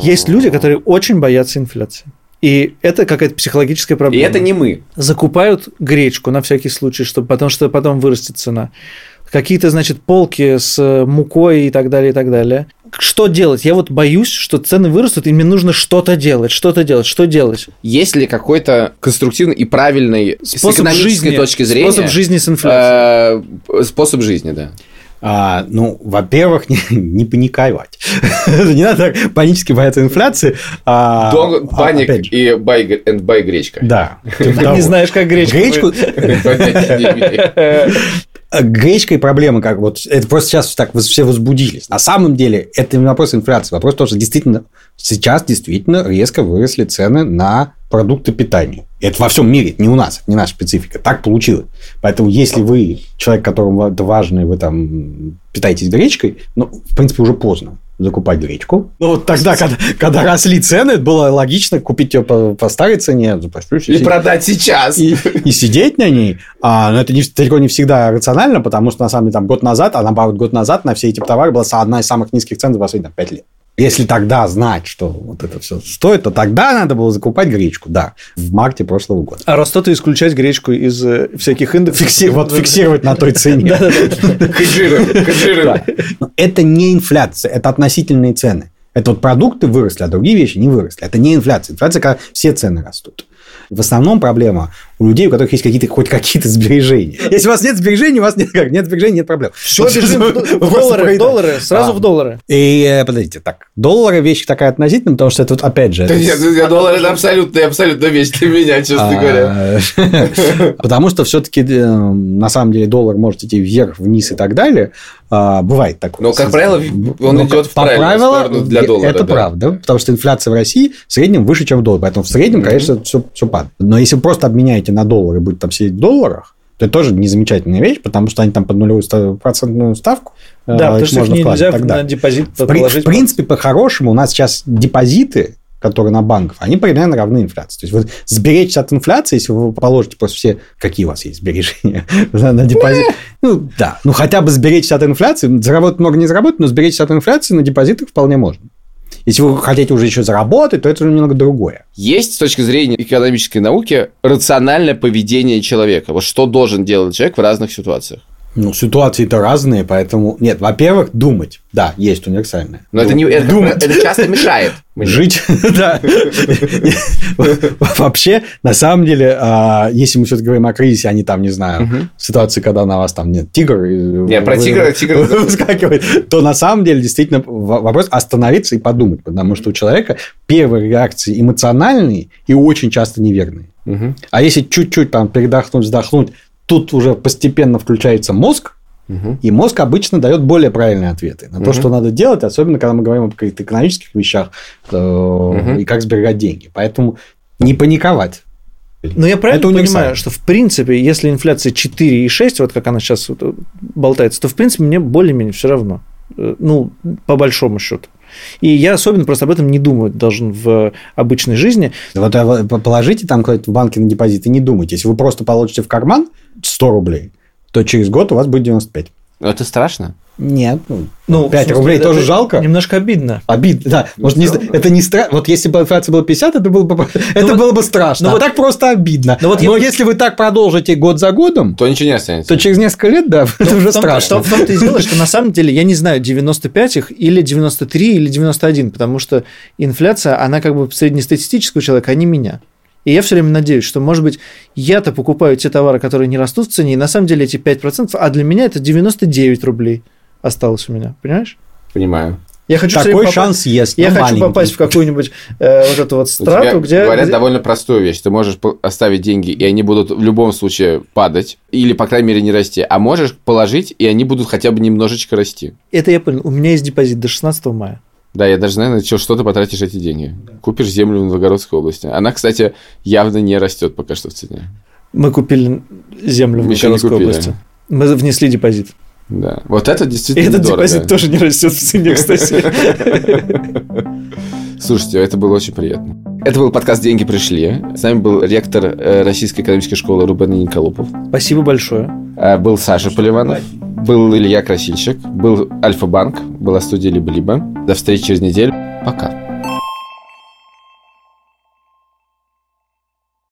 Есть люди, которые очень боятся инфляции. И это какая-то психологическая И проблема. это не мы. Закупают гречку на всякий случай, чтобы, потому что потом вырастет цена. Какие-то, значит, полки с э, мукой и так далее, и так далее. Что делать? Я вот боюсь, что цены вырастут, и мне нужно что-то делать, что-то делать, что делать? Есть ли какой-то конструктивный и правильный с экономической жизни, точки зрения способ жизни с инфляцией. э, способ жизни, да. А, ну, во-первых, не, не паниковать. не надо так панически бояться инфляции. А, Don't а, panic же, и buy, and buy гречка. Да. Не знаешь, как гречка. Гречку, имею. Гречкой проблема, как вот это просто сейчас так все возбудились. На самом деле это не вопрос инфляции, вопрос того, что действительно сейчас действительно резко выросли цены на продукты питания. Это во всем мире, это не у нас, это не наша специфика. Так получилось. Поэтому, если вы человек, которому это важно, и вы там питаетесь гречкой, ну, в принципе, уже поздно закупать гречку. Ну, вот тогда, когда, когда росли цены, было логично купить ее по, по старой цене, за простую И продать сейчас. и, и сидеть на ней. А, но это не, далеко не всегда рационально, потому что, на самом деле, там год назад, а наоборот, год назад на все эти товары была одна из самых низких цен за последние 5 лет. Если тогда знать, что вот это все стоит, то тогда надо было закупать гречку, да, в марте прошлого года. А Ростоту исключать гречку из э, всяких индексов. Фикси- вот фиксировать на той цене. Хеджируем, это не инфляция, это относительные цены. Это вот продукты выросли, а другие вещи не выросли. Это не инфляция. Инфляция, когда все цены растут. В основном проблема у людей, у которых есть какие-то, хоть какие-то сбережения. Если у вас нет сбережений, у вас нет, как, нет сбережений, нет проблем. Все Вот бежим в доллары, в проедаете. доллары, сразу А. в доллары. И, э, подождите, так, доллары вещь такая относительная, потому что это, вот, опять же... Да это нет, с- я доллар это абсолютно, абсолютно вещь для меня, честно говоря. А, Потому что все-таки на самом деле доллар может идти вверх, вниз и так далее. А, Бывает такое. Но, как правило, он Но идет в по правильную для доллара, Это да. правда, потому что инфляция в России в среднем выше, чем в долларе. Поэтому в среднем, конечно, все, все падает. Но если вы просто обменяете на доллары и будете там сидеть в долларах, то это тоже незамечательная вещь, потому что они там под нулевую процентную ставку. э, Да, потому что их нельзя далее. на депозит В, положить. в принципе, по-хорошему, у нас сейчас депозиты, которые на банках, они примерно равны инфляции. То есть, вот сберечься от инфляции, если вы положите просто все, какие у вас есть сбережения на на депозит. Ну, да. Ну, хотя бы сберечься от инфляции. Заработать много не заработать, но сберечься от инфляции на депозитах вполне можно. Если вы хотите уже еще заработать, то это уже немного другое. Есть с точки зрения экономической науки рациональное поведение человека. Вот что должен делать человек в разных ситуациях. Ну, ситуации-то разные, поэтому... Нет, во-первых, думать. Да, есть универсальное. Но это, не, это, Думать. это часто мешает. Жить, да. Вообще, на самом деле, а, если мы все-таки говорим о кризисе, а не там, не знаю, ситуации, когда на вас там нет тигр. Не, про тигра- тигра- выскакивает, то на самом деле действительно вопрос остановиться и подумать, потому что у человека первые реакции эмоциональные и очень часто неверные. А если чуть-чуть там передохнуть, вздохнуть, тут уже постепенно включается мозг, Мгм. и мозг обычно дает более правильные ответы на то, Мгм. что надо делать, особенно когда мы говорим о каких-то экономических вещах э, Мгм. и как сберегать деньги. Поэтому не паниковать. Но я правильно Это понимаю, что в принципе, если инфляция 4,6, вот как она сейчас вот, э, болтается, то в принципе мне более-менее все равно. Э, Ну, по большому счету. И я особенно просто об этом не думаю должен в обычной жизни. Вот а положите там куда-то в банке на депозит и не думайте. Если вы просто положите в карман 100 рублей, то через год у вас будет 95. Но это страшно. Нет, ну, Ну, 5 в смысле, рублей это тоже жалко. Немножко обидно. Обидно, да. Ну, Может, не, это не страшно. Вот если бы инфляция была 50, это было бы, это вот- было бы страшно. ну а вот- так просто обидно. ну вот Но я- если вы так продолжите год за годом, То ничего не останется. то через несколько лет, да, это Ну, уже том- страшно. В том- в том-то и дело, что на самом деле я не знаю, 95 их или 93 или 91, потому что инфляция, она как бы среднестатистического человека, а не меня. И я все время надеюсь, что, может быть, я-то покупаю те товары, которые не растут в цене, и на самом деле эти 5%, а для меня это 99 рублей осталось у меня, понимаешь? Понимаю. Я хочу Такой шанс есть. Я но хочу маленький. попасть в какую-нибудь э, вот эту вот У страту, тебя где... говорят где- довольно простую вещь. Ты можешь оставить деньги, и они будут в любом случае падать, или, по крайней мере, не расти. А можешь положить, и они будут хотя бы немножечко расти. Это я понял. У меня есть депозит до 16 мая. Да, я даже знаю, на что ты потратишь эти деньги. Купишь землю в Новгородской области. Она, кстати, явно не растет пока что в цене. Мы купили землю в Новгородской области. Мы внесли депозит. Да. Вот это И действительно этот дорого. депозит тоже не растет в цене, кстати. Слушайте, это было очень приятно. Это был подкаст «Деньги пришли». С нами был ректор э, Российской экономической школы Рубен Николопов. Спасибо большое. Э, Был Саша Поливанов. Был Илья Красильщик. Был Альфа-банк. Была студия «Либо-либо». До встречи через неделю. Пока.